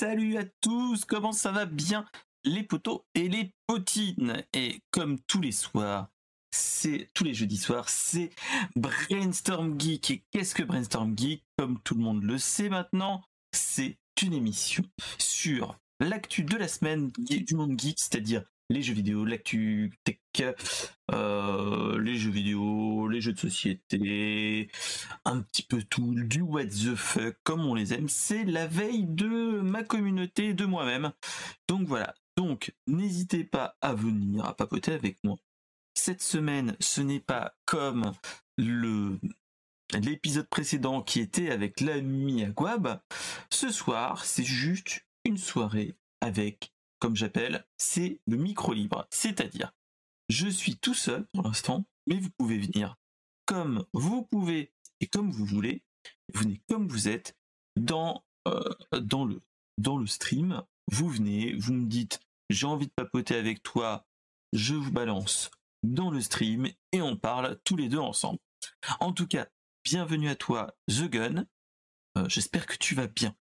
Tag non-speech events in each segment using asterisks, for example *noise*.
salut à tous, comment ça va bien les potos et les potines Et comme tous les soirs, c'est tous les jeudis soirs, c'est Brainstorm Geek. Et qu'est-ce que Brainstorm Geek? Comme tout le monde le sait maintenant, c'est une émission sur l'actu de la semaine du monde geek, c'est-à-dire les jeux vidéo, l'actu tech, euh, les jeux vidéo, les jeux de société, un petit peu tout, du what the fuck, comme on les aime. C'est la veille de ma communauté, de moi-même. Donc voilà. Donc, n'hésitez pas à venir à papoter avec moi. Cette semaine, ce n'est pas comme le l'épisode précédent qui était avec l'ami Aguab. Ce soir, c'est juste une soirée avec comme j'appelle, c'est le micro libre. C'est-à-dire, je suis tout seul pour l'instant, mais vous pouvez venir comme vous pouvez et comme vous voulez. Vous venez comme vous êtes dans, euh, dans, le, dans le stream. Vous venez, vous me dites, j'ai envie de papoter avec toi, je vous balance dans le stream et on parle tous les deux ensemble. En tout cas, bienvenue à toi, The Gun. Euh, j'espère que tu vas bien.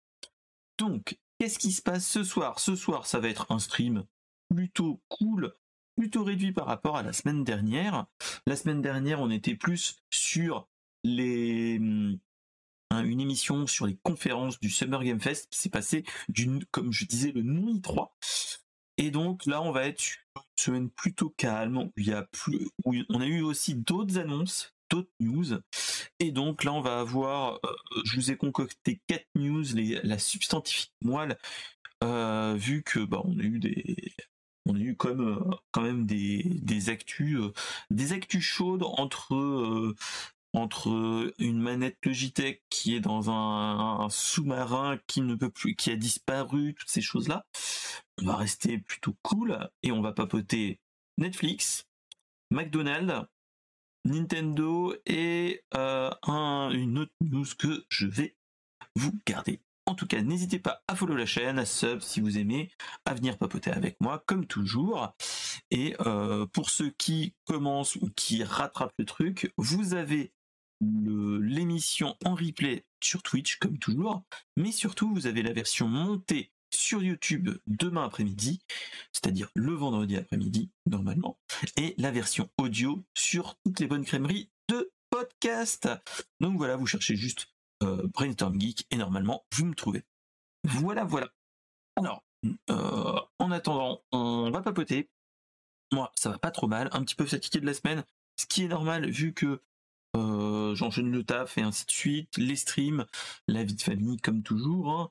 Donc, Qu'est-ce qui se passe ce soir? Ce soir, ça va être un stream plutôt cool, plutôt réduit par rapport à la semaine dernière. La semaine dernière, on était plus sur les hmm, une émission sur les conférences du Summer Game Fest qui s'est passé d'une, comme je disais, le nuit 3. Et donc là, on va être une semaine plutôt calme où il y a plus, où on a eu aussi d'autres annonces news. Et donc là, on va avoir, euh, je vous ai concocté quatre news, les, la substantifique moelle, euh, vu que bah, on a eu des, on a eu comme euh, quand même des, des actus, des actus chaudes entre entre une manette Logitech qui est dans un, sous-marin qui ne peut plus, qui a disparu, toutes ces choses-là. On va rester plutôt cool et on va papoter Netflix, McDonald's, Nintendo et euh, une autre news que je vais vous garder. En tout cas, n'hésitez pas à follow la chaîne, à sub si vous aimez, à venir papoter avec moi comme toujours. Et euh, pour ceux qui commencent ou qui rattrapent le truc, vous avez l'émission en replay sur Twitch comme toujours, mais surtout vous avez la version montée sur YouTube demain après-midi, c'est-à-dire le vendredi après-midi normalement, et la version audio sur toutes les bonnes crèmeries de podcast. Donc voilà, vous cherchez juste euh, Brainstorm Geek et normalement vous me trouvez. Voilà, voilà. Alors, euh, en attendant, on va papoter. Moi, ça va pas trop mal, un petit peu fatigué de la semaine, ce qui est normal vu que euh, j'enchaîne le taf et ainsi de suite, les streams, la vie de famille comme toujours, hein.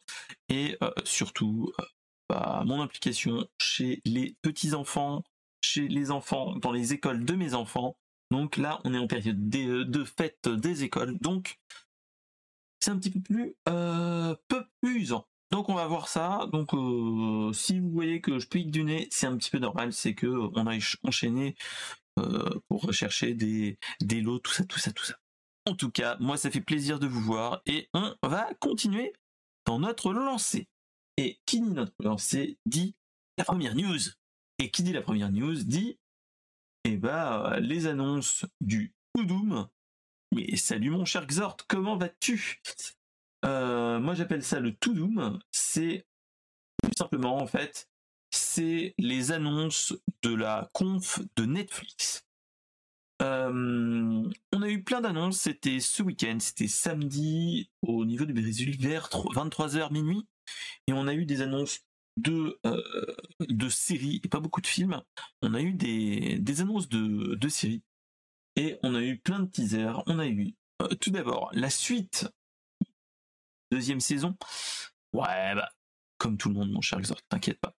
et euh, surtout euh, bah, mon implication chez les petits enfants, chez les enfants, dans les écoles de mes enfants. Donc là, on est en période de, fête des écoles, donc c'est un petit peu plus peu usant. Donc on va voir ça. Donc si vous voyez que je pique du nez, c'est un petit peu normal, c'est que on a enchaîné pour rechercher des, lots, tout ça, tout ça, tout ça. En tout cas, moi, ça fait plaisir de vous voir et on va continuer dans notre lancée. Et qui dit notre lancée dit la première news. Et qui dit la première news dit, eh ben, les annonces du Doom. Mais salut mon cher Xort, comment vas-tu? Euh, Moi j'appelle ça le Doom. C'est tout simplement en fait c'est les annonces de la conf de Netflix. Euh, on a eu plein d'annonces, c'était ce week-end, c'était samedi au niveau du Brésil vers 23h minuit, et on a eu des annonces de, euh, de séries et pas beaucoup de films. On a eu des, annonces de, de séries et on a eu plein de teasers. On a eu euh, tout d'abord la suite, deuxième saison. Ouais, bah, comme tout le monde, mon cher Exor, t'inquiète pas.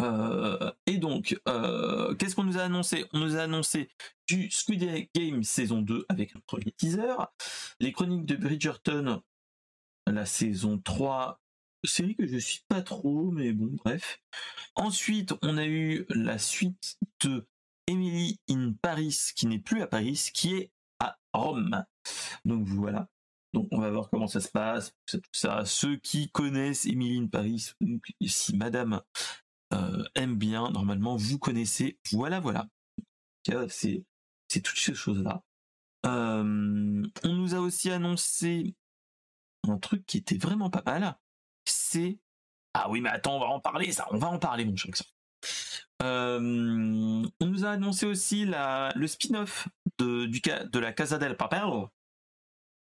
Euh, et donc, euh, qu'est-ce qu'on nous a annoncé? On nous a annoncé du Squid Game saison 2 avec un premier teaser, les chroniques de Bridgerton, la saison 3, série que je suis pas trop, mais bon, bref. Ensuite, on a eu la suite de Emily in Paris, qui n'est plus à Paris, qui est à Rome. Donc voilà. Donc on va voir comment ça se passe, ça. Ceux qui connaissent Emily in Paris, si Madame euh, aime bien, normalement, vous connaissez. Voilà, voilà. C'est toutes ces choses-là. Euh, on nous a aussi annoncé un truc qui était vraiment pas mal. C'est Ah oui, mais attends, on va en parler, ça, on va en parler, mon cher euh, on nous a annoncé aussi la, le spin-off de, de la Casa del Papel,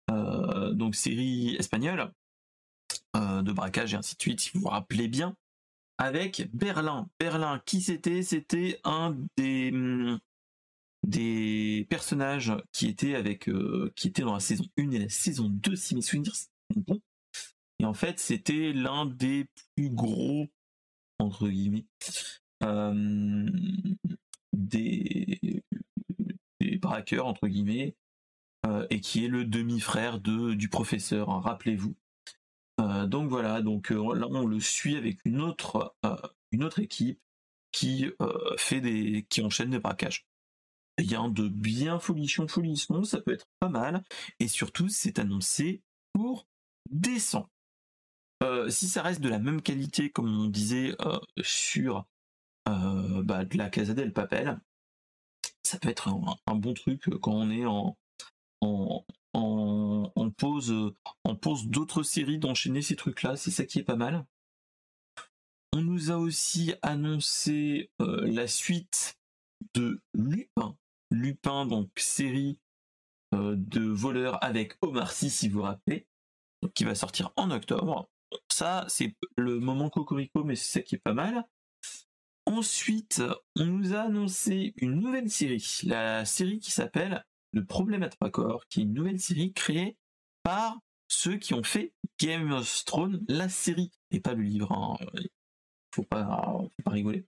euh, donc série espagnole euh, de braquage et ainsi de suite, si vous vous rappelez bien, avec Berlin. Berlin, qui c'était? C'était un des, des personnages qui étaient avec qui était dans la saison 1 et la saison 2, si mes souvenirs sont bons. Et en fait, c'était l'un des plus gros, entre guillemets, euh, des, des braqueurs, entre guillemets, euh, et qui est le demi-frère de, du professeur, hein, rappelez-vous. Euh, donc voilà, donc là on le suit avec une autre, autre équipe qui fait des, qui enchaîne des braquages. Rien de bien folichon folisson, ça peut être pas mal, et surtout c'est annoncé pour. Euh, si ça reste de la même qualité, comme on disait euh, sur euh, bah, de la Casa del Papel, ça peut être un, bon truc quand on est en, pause, en pause d'autres séries d'enchaîner ces trucs-là. C'est ça qui est pas mal. On nous a aussi annoncé la suite de Lupin. Lupin, donc série de voleurs avec Omar Sy, si vous vous rappelez, qui va sortir en octobre. Ça, c'est le moment cocorico, mais c'est ça qui est pas mal. Ensuite, on nous a annoncé une nouvelle série, la série qui s'appelle Le problème à trois corps, qui est une nouvelle série créée par ceux qui ont fait Game of Thrones, la série, et pas le livre. Hein. Faut pas, faut pas rigoler.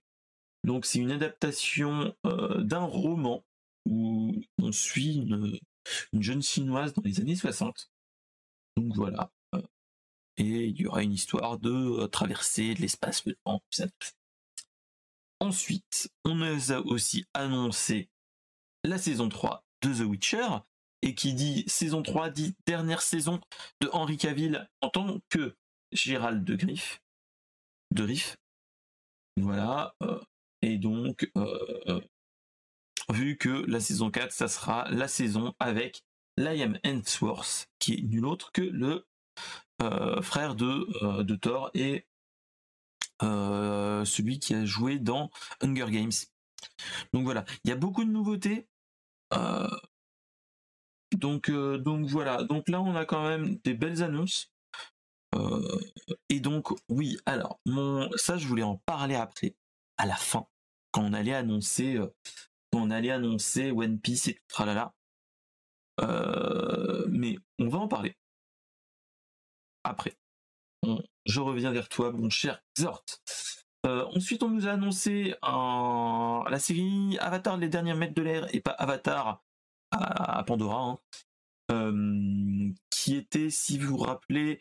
Donc c'est une adaptation euh, d'un roman où on suit une, une, jeune chinoise dans les années 60. Donc voilà, et il y aura une histoire de euh, traverser de l'espace, Ensuite, on nous a aussi annoncé la saison 3 de The Witcher, et qui dit saison 3 dit dernière saison de Henry Cavill en tant que Gérald de Griff. De Riff. Voilà. Euh, et donc, euh, vu que la saison 4, ça sera la saison avec Liam Hemsworth, qui est nul autre que le euh, frère de, euh, Thor et euh, celui qui a joué dans Hunger Games. Donc voilà, il y a beaucoup de nouveautés. Donc, donc voilà, donc là on a quand même des belles annonces. et donc oui, alors mon, ça je voulais en parler après, à la fin, quand on allait annoncer, quand on allait annoncer One Piece et tout tralala. mais on va en parler après. je reviens vers toi, mon cher. Euh, ensuite, on nous a annoncé la série Avatar, les derniers maîtres de l'air, et pas Avatar à, Pandora, hein. qui était, si vous vous rappelez,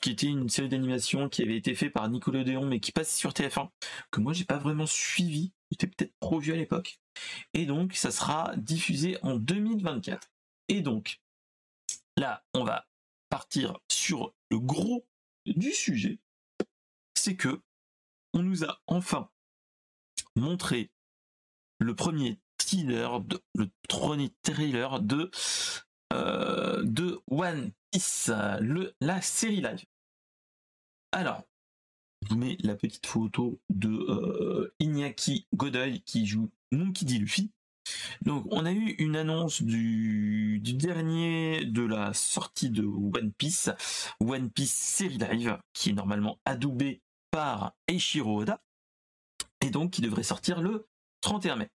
qui était une série d'animation qui avait été faite par Nickelodeon, mais qui passe sur TF1, que moi j'ai pas vraiment suivi, j'étais peut-être trop vieux à l'époque. Et donc, ça sera diffusé en 2024. Et donc, là, on va partir sur le gros du sujet, c'est que on nous a enfin montré le premier trailer de, le trailer de euh, de One Piece, le, la série live. Alors, je vous mets la petite photo de euh, Iñaki Godoy qui joue Monkey D. Luffy. Donc on a eu une annonce du, dernier de la sortie de One Piece, One Piece Série Live, qui est normalement adoubé par Eiichiro Oda, et donc qui devrait sortir le 31 mai.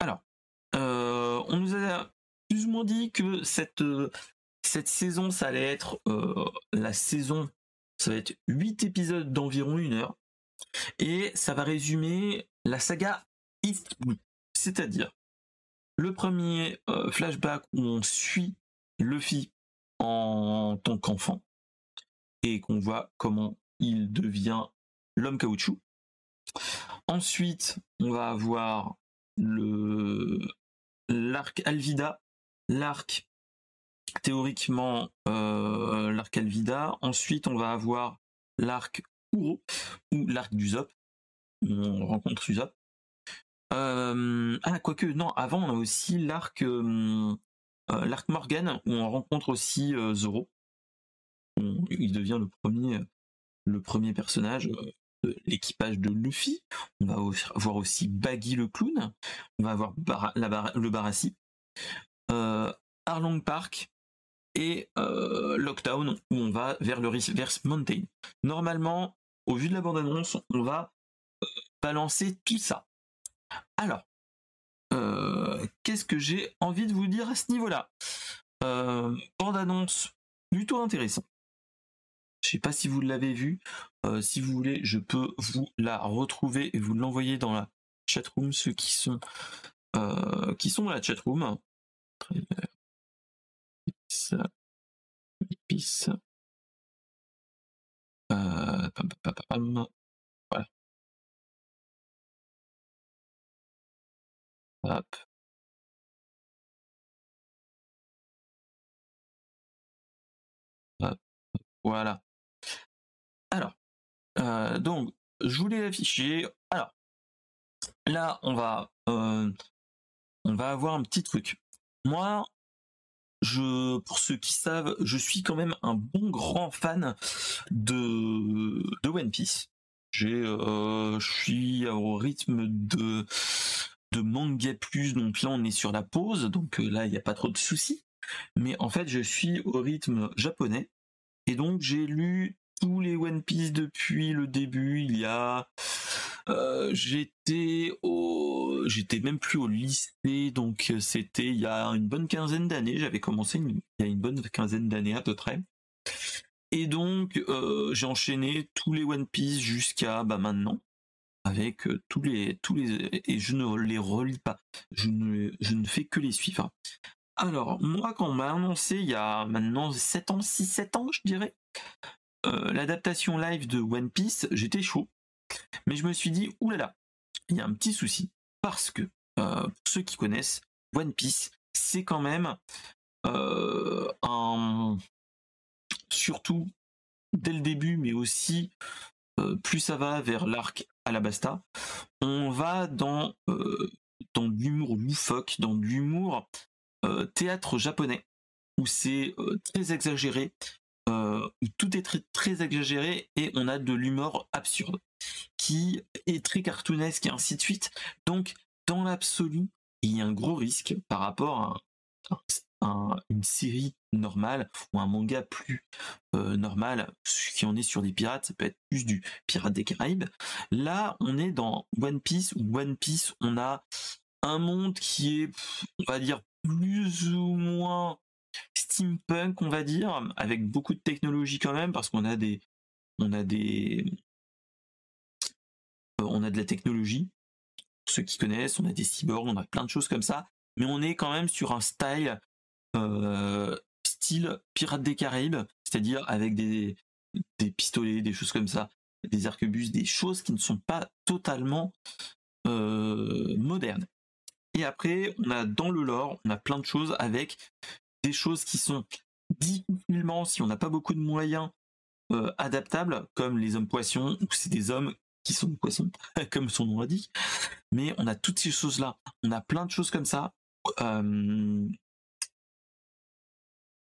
Alors, euh, on nous a plus ou moins dit que cette, cette saison, ça allait être euh, la saison, ça va être 8 épisodes d'environ une heure, et ça va résumer la saga East Blue. C'est-à-dire le premier euh, flashback où on suit Luffy en tant qu'enfant et qu'on voit comment il devient l'homme caoutchouc. Ensuite, on va avoir l'arc Alvida, l'arc théoriquement euh, l'arc Alvida. Ensuite, on va avoir l'arc Uro ou l'arc d'Usopp. On rencontre Usopp. Euh, ah, quoique, non, avant, on a aussi l'arc euh, euh, l'arc Morgan, où on rencontre aussi Zoro. il devient le premier, le premier personnage l'équipage de Luffy. On va voir aussi Baggy le clown. On va avoir le Barassi. Arlong Park et Lockdown où on va vers le Reverse Mountain. Normalement, au vu de la bande-annonce, on va balancer tout ça. Alors, qu'est-ce que j'ai envie de vous dire à ce niveau-là? Bande-annonce plutôt intéressant. Je sais pas si vous l'avez vu. Si vous voulez, je peux vous la retrouver et vous l'envoyer dans la chatroom, ceux qui sont qui sont dans la chatroom. Épice. Euh, voilà. Voilà. Euh, donc, je voulais afficher. Alors, là, on va, euh, on va avoir un petit truc. Moi, je, pour ceux qui savent, je suis quand même un bon grand fan de, de One Piece. J'ai, euh, je suis au rythme de, de manga plus, donc là on est sur la pause, donc là il n'y a pas trop de soucis. Mais en fait, je suis au rythme japonais. Et donc j'ai lu tous les One Piece depuis le début. Il y a, euh, j'étais au, j'étais même plus au lycée, donc euh, c'était il y a une bonne quinzaine d'années. J'avais commencé il y a une bonne quinzaine d'années à peu près. Et donc euh, j'ai enchaîné tous les One Piece jusqu'à bah, maintenant avec tous les tous les et je ne les relis pas. Je ne je ne fais que les suivre. Alors, moi, quand on m'a annoncé il y a maintenant 7 ans, 6-7 ans, je dirais, euh, l'adaptation live de One Piece, j'étais chaud. Mais je me suis dit, oulala, il y a un petit souci. Parce que, euh, pour ceux qui connaissent, One Piece, c'est quand même euh, un. Surtout dès le début, mais aussi plus ça va vers l'arc Alabasta, on va dans, dans l'humour loufoque, dans l'humour théâtre japonais, où c'est très exagéré, euh, où tout est très, exagéré et on a de l'humour absurde qui est très cartoonesque et ainsi de suite. Donc, dans l'absolu, il y a un gros risque par rapport à, une série normale ou un manga plus euh, normal, qui en est sur des pirates, ça peut être plus du Pirate des Caraïbes. Là, on est dans One Piece, où One Piece, on a un monde qui est, on va dire, plus ou moins steampunk, on va dire, avec beaucoup de technologie quand même, parce qu'on a des, on a des, euh, on a de la technologie. ceux qui connaissent, on a des cyborgs, on a plein de choses comme ça, mais on est quand même sur un style, euh, style Pirates des Caraïbes, c'est-à-dire avec des, des pistolets, des choses comme ça, des arquebuses, des choses qui ne sont pas totalement euh, modernes. Et après, on a dans le lore, on a plein de choses avec des choses qui sont difficilement, si on n'a pas beaucoup de moyens, euh, adaptables, comme les hommes poissons, ou c'est des hommes qui sont poissons, *laughs* comme son nom l'indique. Mais on a toutes ces choses-là. On a plein de choses comme ça. Euh,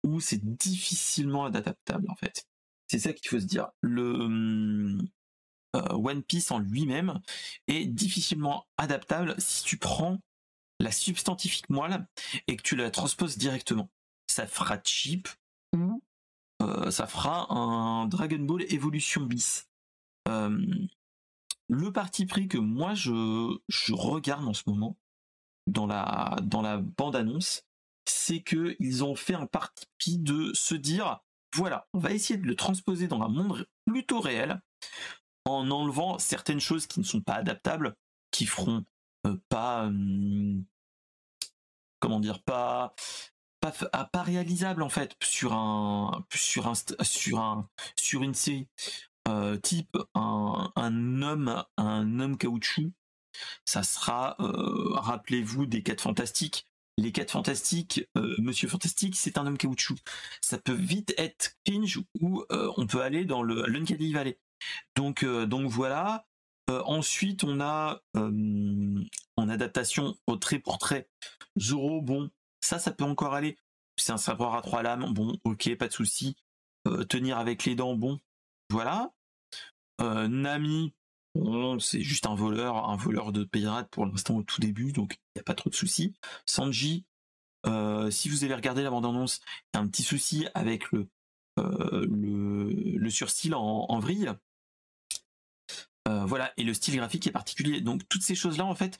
où c'est difficilement adaptable en fait. C'est ça qu'il faut se dire. Le euh, One Piece en lui-même est difficilement adaptable si tu prends la substantifique moelle et que tu la transposes directement ça fera cheap ou euh, ça fera un Dragon Ball Evolution bis. Euh, le parti pris que moi je, je regarde en ce moment dans la, dans la bande-annonce, c'est que ils ont fait un parti pris de se dire voilà, on va essayer de le transposer dans un monde plutôt réel en enlevant certaines choses qui ne sont pas adaptables, qui feront euh, pas comment dire pas pas, ah, pas réalisable en fait sur un sur un sur un sur une série. Euh, type un, homme un homme caoutchouc ça sera euh, rappelez-vous des quatre fantastiques. Les quatre fantastiques euh, monsieur fantastique c'est un homme caoutchouc. Ça peut vite être cringe ou on peut aller dans le l'Uncanny Valley. Donc donc voilà. Ensuite on a en adaptation au trait pour trait Zoro bon ça, peut encore aller. C'est un savoir à trois lames, bon, ok, pas de souci. Euh, tenir avec les dents, bon, voilà. Nami, c'est juste un voleur, un voleur de pirates pour l'instant au tout début, donc il n'y a pas trop de soucis. Sanji, si vous avez regardé la bande-annonce, un petit souci avec le, le, surstyle en, en vrille. voilà, et le style graphique est particulier. Donc toutes ces choses-là, en fait,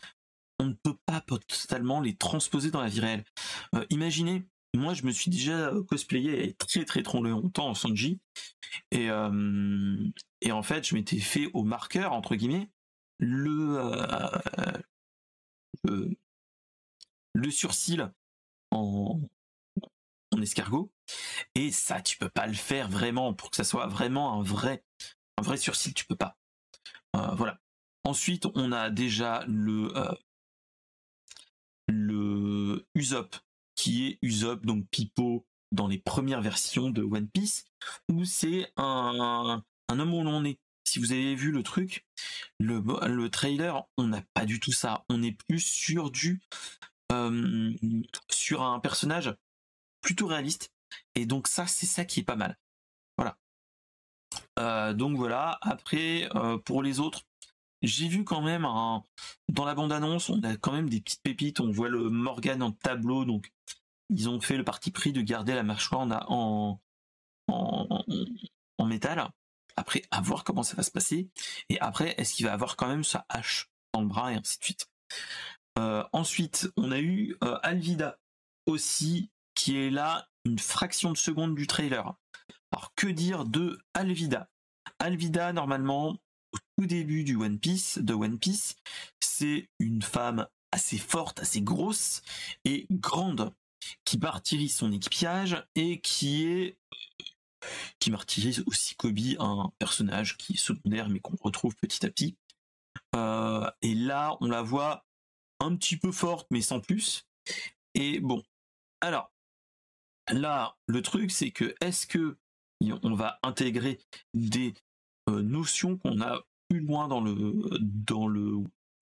on ne peut pas totalement les transposer dans la vie réelle. imaginez, moi je me suis déjà cosplayé très très trop longtemps en Sanji. Et et en fait je m'étais fait au marqueur entre guillemets le surcil en escargot. Et ça tu peux pas le faire vraiment. Pour que ça soit vraiment un vrai un vrai surcil tu peux pas. Euh, voilà. Ensuite on a déjà le euh, le Usopp qui est Usopp, donc Pipo, dans les premières versions de One Piece, où c'est un, un homme où l'on est. Si vous avez vu le truc, le, le trailer, on n'a pas du tout ça. On est plus sur du euh, sur un personnage plutôt réaliste. Et donc ça, c'est ça qui est pas mal. Voilà. Euh, donc voilà. Après, euh, pour les autres, j'ai vu quand même dans la bande-annonce, on a quand même des petites pépites. On voit le Morgan en tableau, donc ils ont fait le parti pris de garder la mâchoire en, en, métal. Après, à voir comment ça va se passer. Et après, est-ce qu'il va avoir quand même sa hache dans le bras et ainsi de suite. Euh, ensuite, on a eu euh, Alvida aussi, qui est là une fraction de seconde du trailer. Alors, que dire de Alvida? Alvida, normalement, au tout début du One Piece, de One Piece, c'est une femme assez forte, assez grosse et grande, qui martyrise son équipage et qui est qui martyrise aussi Kobe, un personnage qui est secondaire mais qu'on retrouve petit à petit. Euh, et là, on la voit un petit peu forte mais sans plus. Et bon, alors là, le truc c'est que est-ce que on va intégrer des euh, notions qu'on a plus loin dans le dans le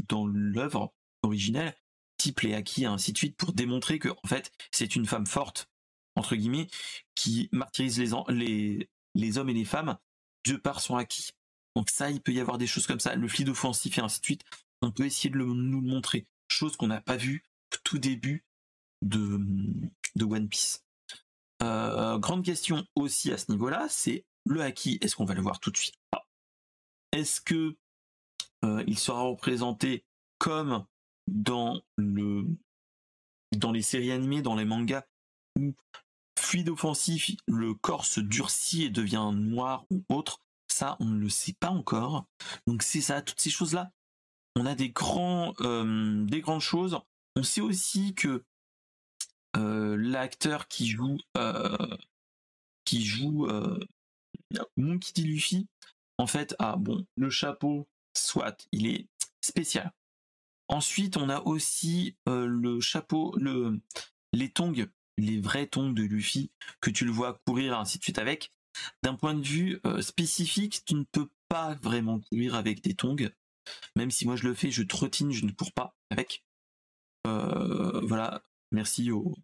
dans l'œuvre originelle, type les acquis ainsi de suite, pour démontrer que en fait c'est une femme forte entre guillemets qui martyrise les, les les hommes et les femmes de par son acquis. Donc ça, il peut y avoir des choses comme ça, le fleet offensif et ainsi de suite. On peut essayer de nous le montrer, chose qu'on n'a pas vue tout début de, de One Piece. Euh, grande question aussi à ce niveau-là, c'est le acquis. Est-ce qu'on va le voir tout de suite est-ce que euh, il sera représenté comme dans le dans les séries animées, dans les mangas, où fluide offensif, le corps se durcit et devient noir ou autre, ça on ne le sait pas encore. Donc c'est ça, toutes ces choses-là. On a des grands euh, des grandes choses. On sait aussi que euh, l'acteur qui joue qui joue Monkey D. Luffy en fait, ah bon, le chapeau, soit, il est spécial. Ensuite, on a aussi euh, le chapeau, le, les tongs, les vrais tongs de Luffy, que tu le vois courir, ainsi de suite avec. D'un point de vue euh, spécifique, tu ne peux pas vraiment courir avec des tongs. Même si moi je le fais, je trottine, je ne cours pas avec. Euh, voilà, merci aux,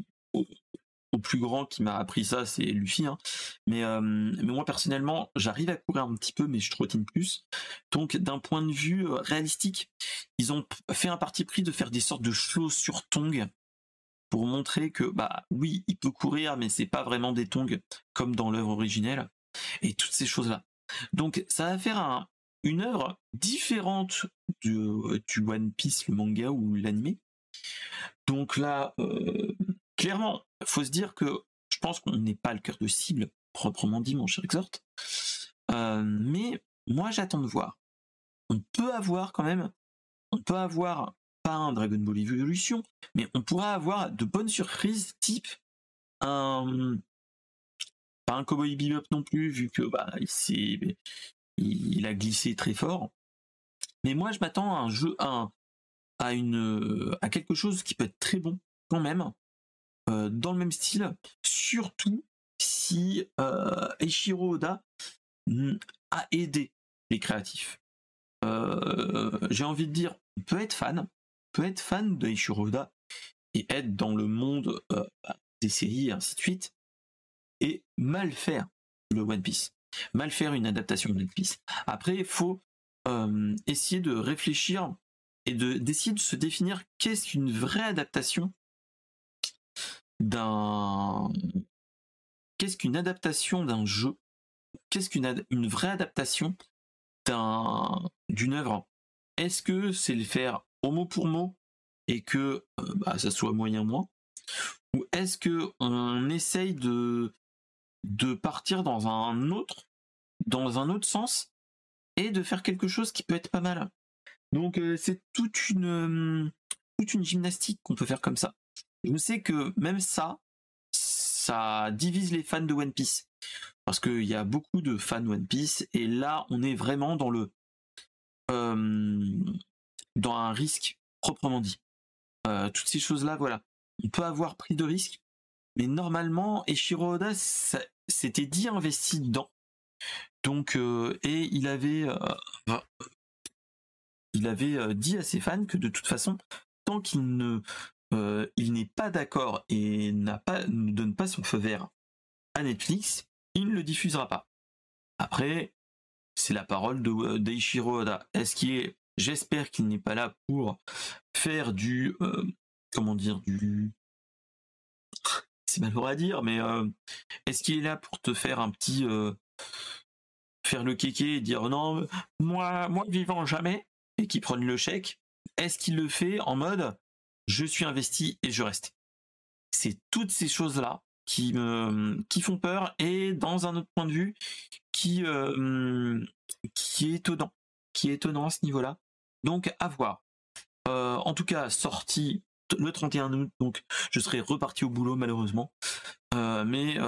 plus grand qui m'a appris ça, c'est Luffy. Hein. Mais, euh, mais moi personnellement, j'arrive à courir un petit peu, mais je trottine plus. Donc d'un point de vue euh, réalistique, ils ont fait un parti pris de faire des sortes de choses sur Tong pour montrer que bah oui, il peut courir, mais c'est pas vraiment des tongs comme dans l'œuvre originelle et toutes ces choses là. Donc ça va faire un, une œuvre différente du, du One Piece, le manga ou l'anime. Donc là, euh, clairement, faut se dire que je pense qu'on n'est pas le cœur de cible, proprement dit, mon cher Exhort. Euh, mais moi, j'attends de voir. On peut avoir quand même, on peut avoir pas un Dragon Ball Evolution, mais on pourra avoir de bonnes surprises, type un pas un Cowboy Bebop non plus, vu que bah il, a glissé très fort. Mais moi, je m'attends à un jeu, à, à quelque chose qui peut être très bon quand même, dans le même style, surtout si euh, Eiichiro Oda a aidé les créatifs. Euh, j'ai envie de dire, on peut être fan, peut être fan de Oda et être dans le monde des séries ainsi de suite, et mal faire le One Piece. mal faire une adaptation de One Piece. Après, il faut euh, essayer de réfléchir et de d'essayer de se définir qu'est-ce qu'une vraie adaptation d'un qu'est-ce qu'une adaptation d'un jeu? Qu'est-ce qu'une une vraie adaptation d'un d'une œuvre? Est-ce que c'est le faire au mot pour mot et que euh, bah, ça soit moyen moins? Ou est-ce que on essaye de partir dans un autre dans un autre sens et de faire quelque chose qui peut être pas mal? Donc euh, c'est toute une toute une gymnastique qu'on peut faire comme ça je sais que même ça ça divise les fans de One Piece parce qu'il y a beaucoup de fans One Piece et là on est vraiment dans le euh, dans un risque proprement dit. Euh, toutes ces choses-là, voilà. On peut avoir pris de risques, mais normalement, Eshiro Oda s'était dit investi dedans. Donc, euh, et il avait, il avait dit à ses fans que de toute façon, tant qu'il ne, il n'est pas d'accord et n'a pas, ne donne pas son feu vert à Netflix, il ne le diffusera pas. Après, c'est la parole de d'Eichiro Oda. Est-ce qu'il est J'espère qu'il n'est pas là pour faire du euh, comment dire du c'est malheureux à dire, mais euh, est-ce qu'il est là pour te faire un petit euh, faire le kéké et dire non moi moi vivant jamais et qu'il prenne le chèque Est-ce qu'il le fait en mode je suis investi et je reste. C'est toutes ces choses là qui me font peur et dans un autre point de vue qui euh, qui est étonnant qui est étonnant à ce niveau-là. Donc à voir. Euh, en tout cas sorti le 31 août donc je serai reparti au boulot malheureusement. Euh, mais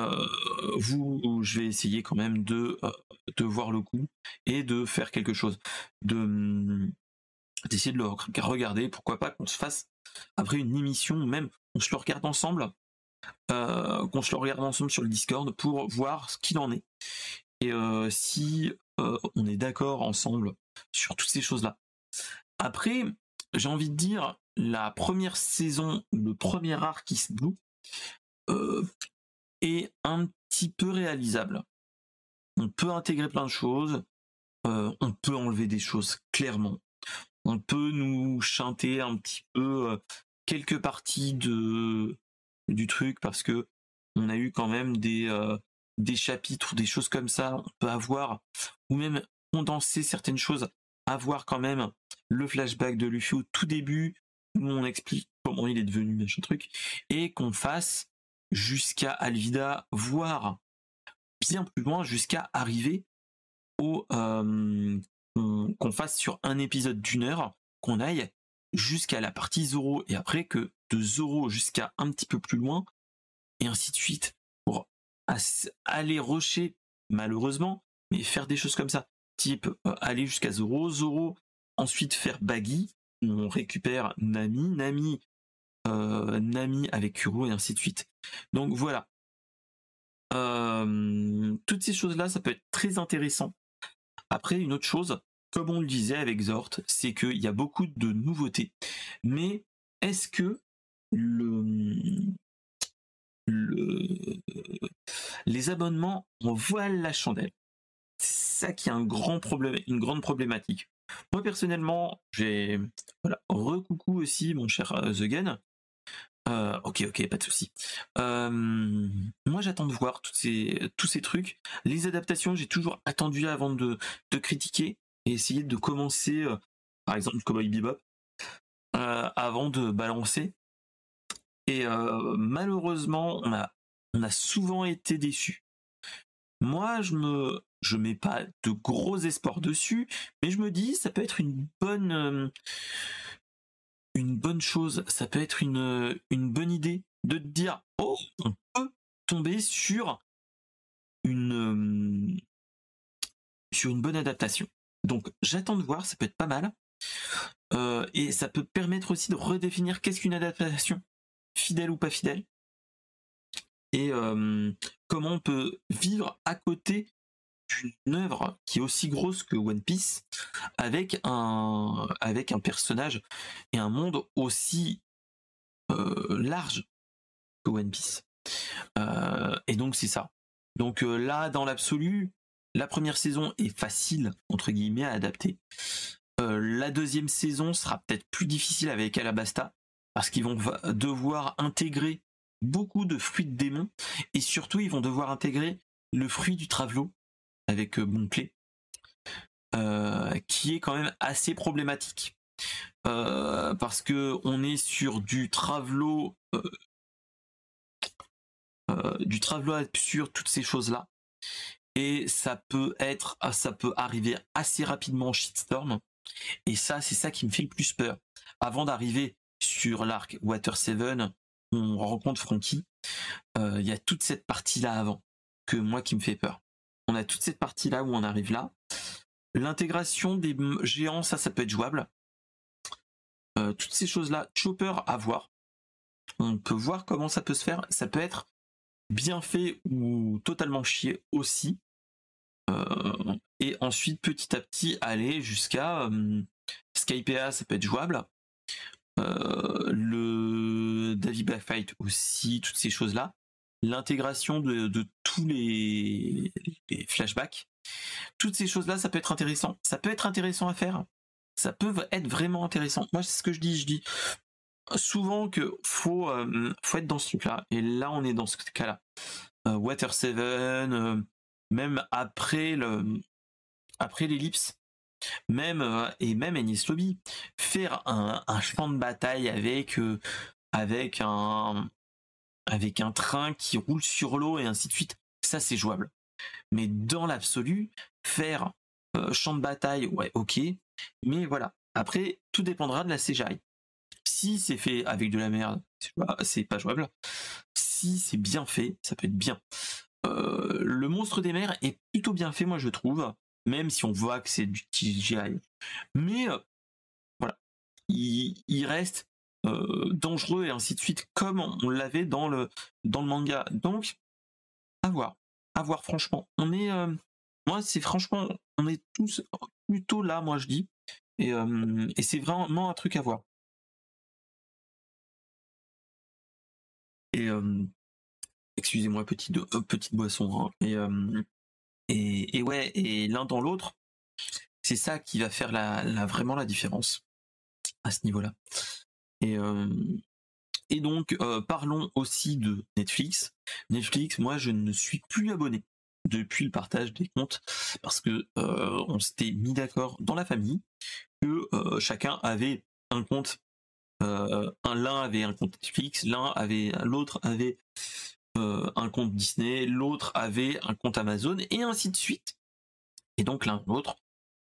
vous je vais essayer quand même de de voir le coup et de faire quelque chose. De d'essayer de le regarder pourquoi pas qu'on se fasse après une émission même on se le regarde ensemble euh, qu'on se le regarde ensemble sur le Discord pour voir ce qu'il en est et euh, si euh, on est d'accord ensemble sur toutes ces choses-là. Après, j'ai envie de dire, la première saison, le premier arc qui se Blue est un petit peu réalisable. On peut intégrer plein de choses, on peut enlever des choses clairement. On peut nous chanter un petit peu quelques parties de du truc parce que on a eu quand même des euh, des chapitres des choses comme ça. On peut avoir ou même condenser certaines choses, avoir quand même le flashback de Luffy au tout début où on explique comment il est devenu machin truc et qu'on fasse jusqu'à Alvida, voire bien plus loin jusqu'à arriver au euh, qu'on fasse sur un épisode d'une heure, qu'on aille jusqu'à la partie Zoro et après que de Zoro jusqu'à un petit peu plus loin et ainsi de suite pour aller rusher malheureusement mais faire des choses comme ça. Type euh, aller jusqu'à Zoro Zoro ensuite faire Baggy on récupère Nami Nami euh, Nami avec Kuro et ainsi de suite. Donc voilà. Euh, toutes ces choses là ça peut être très intéressant après une autre chose comme on le disait avec Zort, c'est qu'il y a beaucoup de nouveautés. Mais est-ce que le, les abonnements en voilent la chandelle? C'est ça qui est un grand problème, une grande problématique. Moi personnellement, j'ai voilà, recoucou aussi mon cher euh, The euh, ok, ok, pas de souci. Euh, moi, j'attends de voir tous ces, trucs. Les adaptations, j'ai toujours attendu avant de, critiquer et essayer de commencer, euh, par exemple, Cowboy Bebop, avant de balancer. Et malheureusement, on a, on a souvent été déçus. Moi, je me, je mets pas de gros espoirs dessus, mais je me dis, ça peut être une bonne, une bonne chose. Ça peut être une, une bonne idée de dire, oh, on peut tomber sur une, sur une bonne adaptation. Donc j'attends de voir, ça peut être pas mal. Euh, et ça peut permettre aussi de redéfinir qu'est-ce qu'une adaptation, fidèle ou pas fidèle. Et euh, comment on peut vivre à côté d'une œuvre qui est aussi grosse que One Piece, avec un, personnage et un monde aussi euh, large que One Piece. et donc c'est ça. Donc là, dans l'absolu, la première saison est facile entre guillemets à adapter. la deuxième saison sera peut-être plus difficile avec Alabasta parce qu'ils vont devoir intégrer beaucoup de fruits de démons et surtout ils vont devoir intégrer le fruit du travelo avec Bonclé euh, qui est quand même assez problématique. Euh, parce que on est sur du travelo euh, du travelo absurde toutes ces choses là et ça peut être ça peut arriver assez rapidement en shitstorm. Et ça c'est ça qui me fait le plus peur. Avant d'arriver sur l'arc Water 7 on rencontre Frankie. Il y a toute cette partie là avant que moi qui me fait peur on a toute cette partie là où on arrive là L'intégration des géants, ça, ça peut être jouable. Euh, toutes ces choses-là, Chopper à voir. On peut voir comment ça peut se faire. Ça peut être bien fait ou totalement chier aussi. Euh, et ensuite, petit à petit, aller jusqu'à euh, Skypea, ça peut être jouable. le David Blackfight aussi, toutes ces choses-là. L'intégration de, tous les flashbacks toutes ces choses-là, ça peut être intéressant. Ça peut être intéressant à faire. Ça peut être vraiment intéressant. Moi, c'est ce que je dis. Je dis souvent que faut, euh, faut être dans ce truc-là. Et là, on est dans ce cas-là. Euh, Water 7, euh, même après le, après l'ellipse, même et même Ennis Lobby, faire un, champ de bataille avec avec un avec un train qui roule sur l'eau et ainsi de suite, ça c'est jouable. Mais dans l'absolu, faire euh, champ de bataille, ouais, ok. Mais voilà. Après, tout dépendra de la CGI. Si c'est fait avec de la merde, c'est pas jouable. Si c'est bien fait, ça peut être bien. Euh, le monstre des mers est plutôt bien fait, moi je trouve, même si on voit que c'est du CGI. Mais euh, voilà, il, reste dangereux et ainsi de suite, comme on l'avait dans le, dans le manga. Donc, à voir à voir franchement. On est, euh, moi c'est franchement, on est tous plutôt là, moi je dis, et, euh, et c'est vraiment un truc à voir. Et euh, excusez-moi petite petite boisson. Hein, et, et, et ouais, et l'un dans l'autre, c'est ça qui va faire la, la, vraiment la différence à ce niveau-là. Et, donc, parlons aussi de Netflix. Netflix, moi, je ne suis plus abonné depuis le partage des comptes parce que on s'était mis d'accord dans la famille que chacun avait un compte. un l'un avait un compte Netflix, l'un avait l'autre avait un compte Disney, l'autre avait un compte Amazon et ainsi de suite. Et donc l'un l'autre,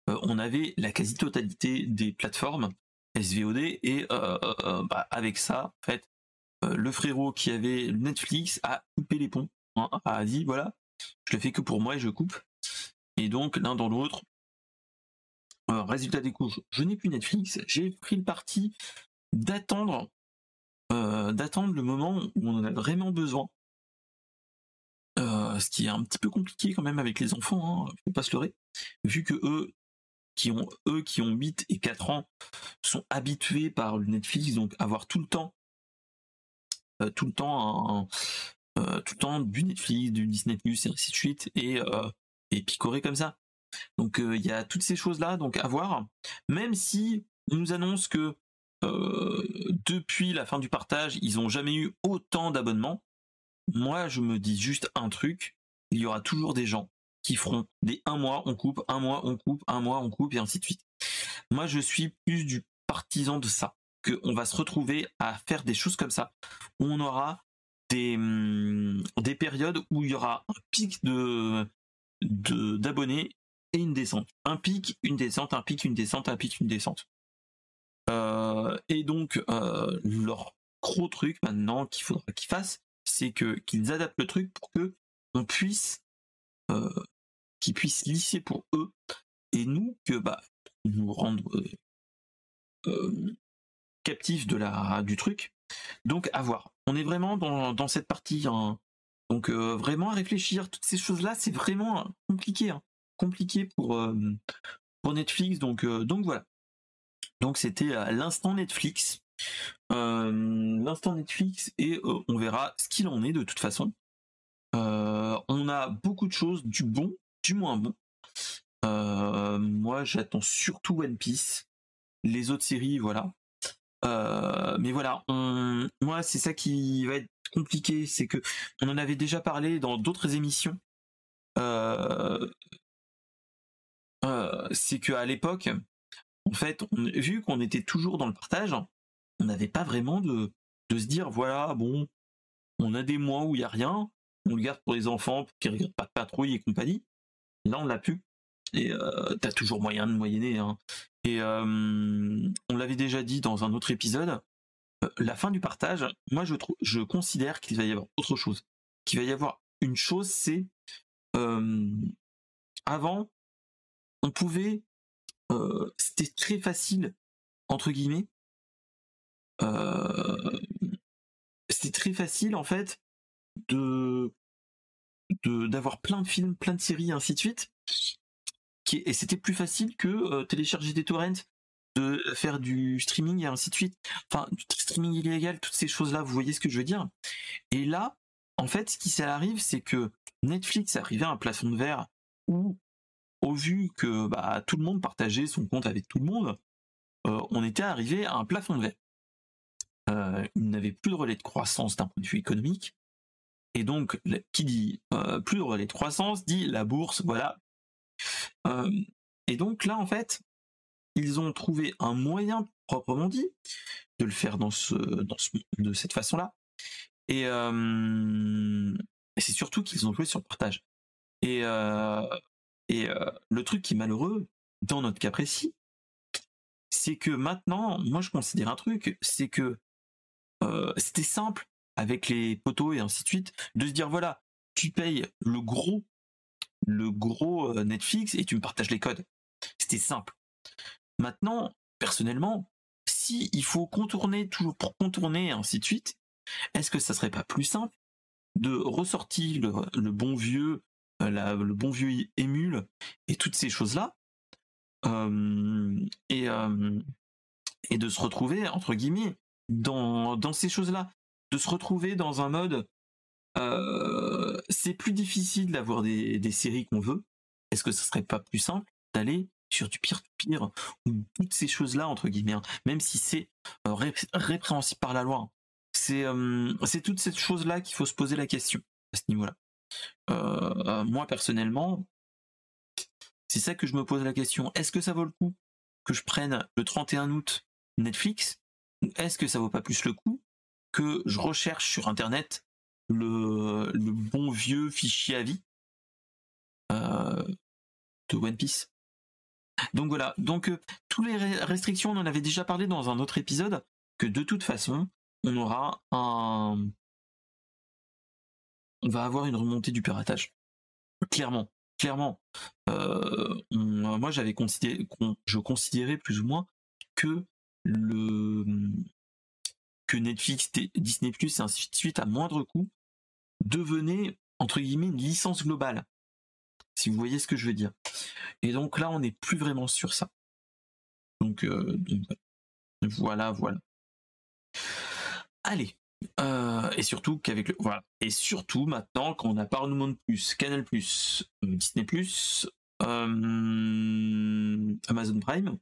on avait la quasi-totalité des plateformes SVOD et bah, avec ça, en fait, euh, le frérot qui avait Netflix a coupé les ponts, hein, a dit voilà, je le fais que pour moi et je coupe. Et donc l'un dans l'autre, euh, résultat des couches, je n'ai plus Netflix, j'ai pris le parti d'attendre euh, d'attendre le moment où on en a vraiment besoin. ce qui est un petit peu compliqué quand même avec les enfants, hein, faut pas se leurrer, vu que eux qui ont eux qui ont 8 et 4 ans sont habitués par le Netflix, donc avoir tout le temps euh, tout le temps euh, tout le temps du Netflix, du Disney Plus et ainsi de suite et euh, et picorer comme ça. Donc il y a toutes ces choses là donc à voir. Même si on nous annonce que depuis la fin du partage, ils ont jamais eu autant d'abonnements. Moi, je me dis juste un truc, il y aura toujours des gens qui feront des un mois on coupe, un mois on coupe, un mois on coupe et ainsi de suite. Moi, je suis plus du partisan de ça qu'on va se retrouver à faire des choses comme ça, où on aura des, hum, des périodes où il y aura un pic de d'abonnés et une descente. Un pic, une descente, un pic, une descente, un pic, une descente. Euh, et donc, euh, leur gros truc maintenant qu'il faudra qu'ils fassent, c'est que qu'ils adaptent le truc pour que on puisse euh, puissent lisser pour eux et nous que bah nous rendre euh, captif de la du truc. Donc à voir. On est vraiment dans, dans cette partie. Hein. Donc euh, vraiment à réfléchir. Toutes ces choses-là, c'est vraiment compliqué. Hein. Compliqué pour, euh, pour Netflix. Donc, euh, donc voilà. Donc c'était l'instant Netflix. l'instant Netflix et on verra ce qu'il en est de toute façon. on a beaucoup de choses, du bon, du moins bon. moi, j'attends surtout One Piece. Les autres séries, voilà. mais voilà, moi, c'est ça qui va être compliqué, c'est que on en avait déjà parlé dans d'autres émissions. c'est que à l'époque, en fait, vu qu'on était toujours dans le partage, on n'avait pas vraiment de, de se dire voilà, bon, on a des mois où il y a rien, on le garde pour les enfants, pour qu'ils regardent pas de patrouille et compagnie. Là, on l'a plus. Et euh, t'as toujours moyen de moyenner. Hein. Et euh, on l'avait déjà dit dans un autre épisode, euh, la fin du partage, moi je, trouve, je considère qu'il va y avoir autre chose. Qu'il va y avoir une chose, c'est avant, on pouvait, c'était très facile entre guillemets. c'était très facile en fait de d'avoir plein de films, plein de séries, ainsi de suite. Et c'était plus facile que euh, télécharger des torrents, de faire du streaming et ainsi de suite. Enfin, du streaming illégal, toutes ces choses-là, vous voyez ce que je veux dire. Et là, en fait, ce qui s'arrive, c'est que Netflix arrivait à un plafond de verre où, au vu que bah, tout le monde partageait son compte avec tout le monde, euh, on était arrivé à un plafond de verre. Euh, il n'avait plus de relais de croissance d'un point de vue économique. Et donc, qui dit euh, plus de relais de croissance dit la bourse, voilà. Euh, et donc là, en fait, ils ont trouvé un moyen proprement dit de le faire dans ce, dans ce, de cette façon-là. Et, euh, c'est surtout qu'ils ont joué sur le partage. Et, et le truc qui est malheureux, dans notre cas précis, c'est que maintenant, moi je considère un truc, c'est que c'était simple avec les poteaux et ainsi de suite, de se dire voilà, tu payes le gros, le gros euh, Netflix et tu me partages les codes. C'était simple. Maintenant, personnellement, si il faut contourner toujours pour contourner et ainsi de suite, est-ce que ça serait pas plus simple de ressortir le, bon vieux, euh, le bon vieux émule et toutes ces choses là, euh, et et de se retrouver entre guillemets dans dans ces choses là de se retrouver dans un mode euh, c'est plus difficile d'avoir des, séries qu'on veut. Est-ce que ce serait pas plus simple d'aller sur du pire pire ou toutes ces choses-là entre guillemets, hein, même si c'est euh, répréhensible par la loi. Hein. C'est euh, c'est toutes ces choses-là qu'il faut se poser la question à ce niveau-là. moi personnellement, c'est ça que je me pose la question. Est-ce que ça vaut le coup que je prenne le 31 août Netflix est-ce que ça vaut pas plus le coup que je recherche sur internet le, bon vieux fichier à vie euh, de One Piece. Donc voilà, donc euh, toutes les restrictions, on en avait déjà parlé dans un autre épisode, que de toute façon, on aura un... On va avoir une remontée du piratage. Clairement, clairement. Euh, moi j'avais considéré, je considérais plus ou moins que le que Netflix, Disney+, et ainsi de suite, à moindre coût, devenait, entre guillemets, une licence globale. Si vous voyez ce que je veux dire. Et donc là, on n'est plus vraiment sur ça. Donc, euh, voilà, voilà. Allez. Euh, et surtout qu'avec le voilà et surtout maintenant quand on a Paramount Plus, Canal Plus, euh, Disney Plus, Amazon Prime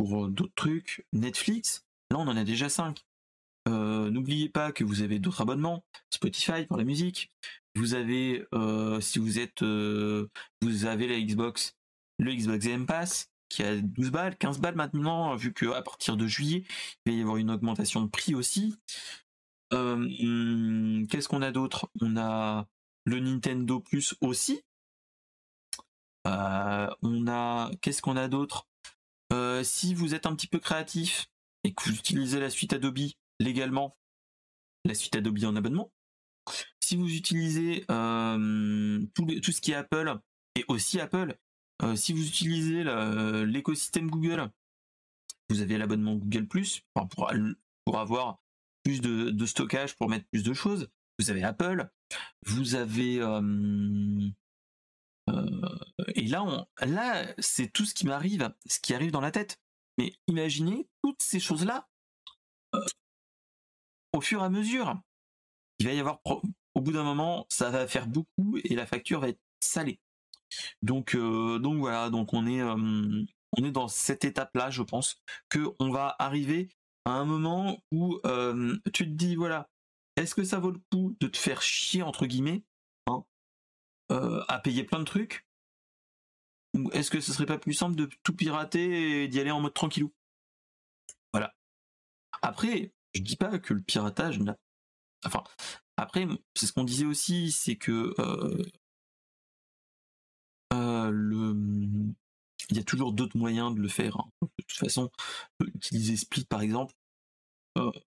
euh, d'autres trucs, Netflix, là on en a déjà 5. Euh, n'oubliez pas que vous avez d'autres abonnements, Spotify pour la musique. Vous avez, euh, si vous êtes, vous avez la Xbox, le Xbox Game Pass qui a 12 balles, 15 balles maintenant, vu que à partir de juillet, il va y avoir une augmentation de prix aussi. Hmm, qu'est-ce qu'on a d'autre? On a le Nintendo Plus aussi. on a, qu'est-ce qu'on a d'autre? Euh, si vous êtes un petit peu créatif et que vous utilisez la suite Adobe légalement, la suite Adobe en abonnement. Si vous utilisez euh, tout, ce qui est Apple et aussi Apple, euh, si vous utilisez l'écosystème Google, vous avez l'abonnement Google Plus pour, avoir plus de, stockage, pour mettre plus de choses. Vous avez Apple, vous avez et là, là, c'est tout ce qui m'arrive, ce qui arrive dans la tête. Mais imaginez toutes ces choses-là euh, au fur et à mesure. Il va y avoir, au bout d'un moment, ça va faire beaucoup et la facture va être salé. Donc, donc voilà, donc on est, on est dans cette étape-là, je pense, que on va arriver à un moment où tu te dis, voilà, est-ce que ça vaut le coup de te faire chier, entre guillemets, hein, à payer plein de trucs est-ce que ce serait pas plus simple de tout pirater et d'y aller en mode tranquillou? Voilà. Après, je dis pas que le piratage n'a... Enfin, après, c'est ce qu'on disait aussi, c'est que le il y a toujours d'autres moyens de le faire. Hein. De toute façon, utiliser Split par exemple,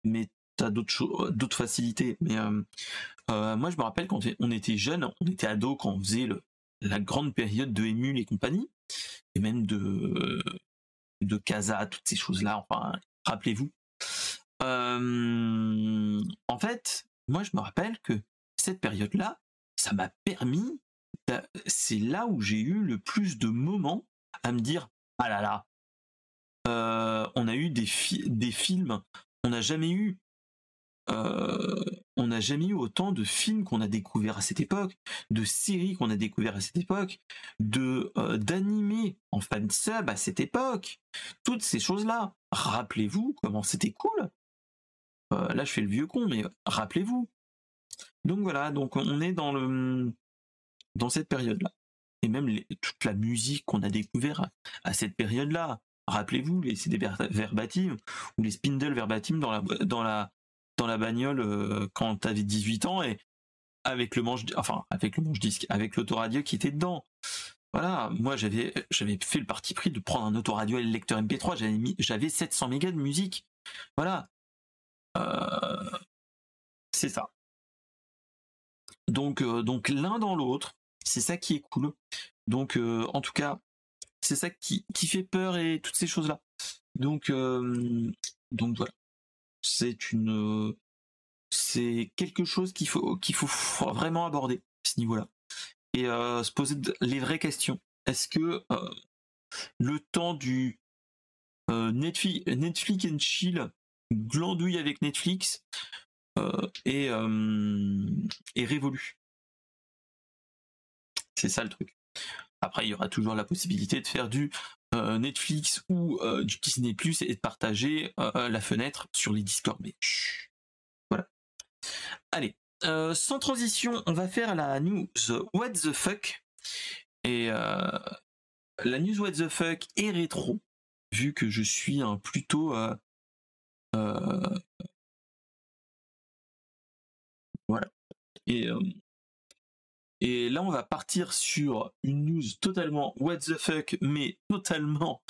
mais tu as d'autres d'autres facilités. Mais moi, je me rappelle quand on était jeune, on était ado quand on faisait la grande période de Emule et compagnie, et même de de Casa, toutes ces choses-là. Enfin, rappelez-vous. en fait, moi, je me rappelle que cette période-là, ça m'a permis. C'est là où j'ai eu le plus de moments à me dire ah là là, euh, on a eu des, des films, on n'a jamais eu, euh, on n'a jamais eu autant de films qu'on a découvert à cette époque, de séries qu'on a découvert à cette époque, de euh, d'animés en fan sub à cette époque, toutes ces choses-là. Rappelez-vous comment c'était cool. là, je fais le vieux con, mais rappelez-vous. Donc voilà, donc on est dans le dans cette période-là et même toute la musique qu'on a découvert à, cette période-là. Rappelez-vous les CD verbatim ou les spindles verbatim dans la dans la dans la bagnole euh, quand t'avais 18 ans et avec le manche enfin avec le manche disque avec l'autoradio qui était dedans. Voilà, moi j'avais j'avais fait le parti pris de prendre un autoradio et le lecteur MP3, j'avais mis j'avais 700 mégas de musique. Voilà. Euh, c'est ça. Donc euh, donc l'un dans l'autre, c'est ça qui est cool. Donc, en tout cas, c'est ça qui, fait peur et toutes ces choses-là. Donc, donc voilà. C'est une, c'est quelque chose qu'il faut, qu'il faut vraiment aborder à ce niveau-là et euh, se poser les vraies questions. Est-ce que le temps du Netflix, Netflix and chill, glandouille avec Netflix, est, est révolu c'est ça le truc. Après, il y aura toujours la possibilité de faire du euh, Netflix ou euh, du Disney Plus et de partager euh, la fenêtre sur les Discord. Mais voilà. Allez, sans transition, on va faire la news What the fuck. Et la news What the fuck est rétro, vu que je suis un plutôt voilà. Et et là, on va partir sur une news totalement what the fuck, mais totalement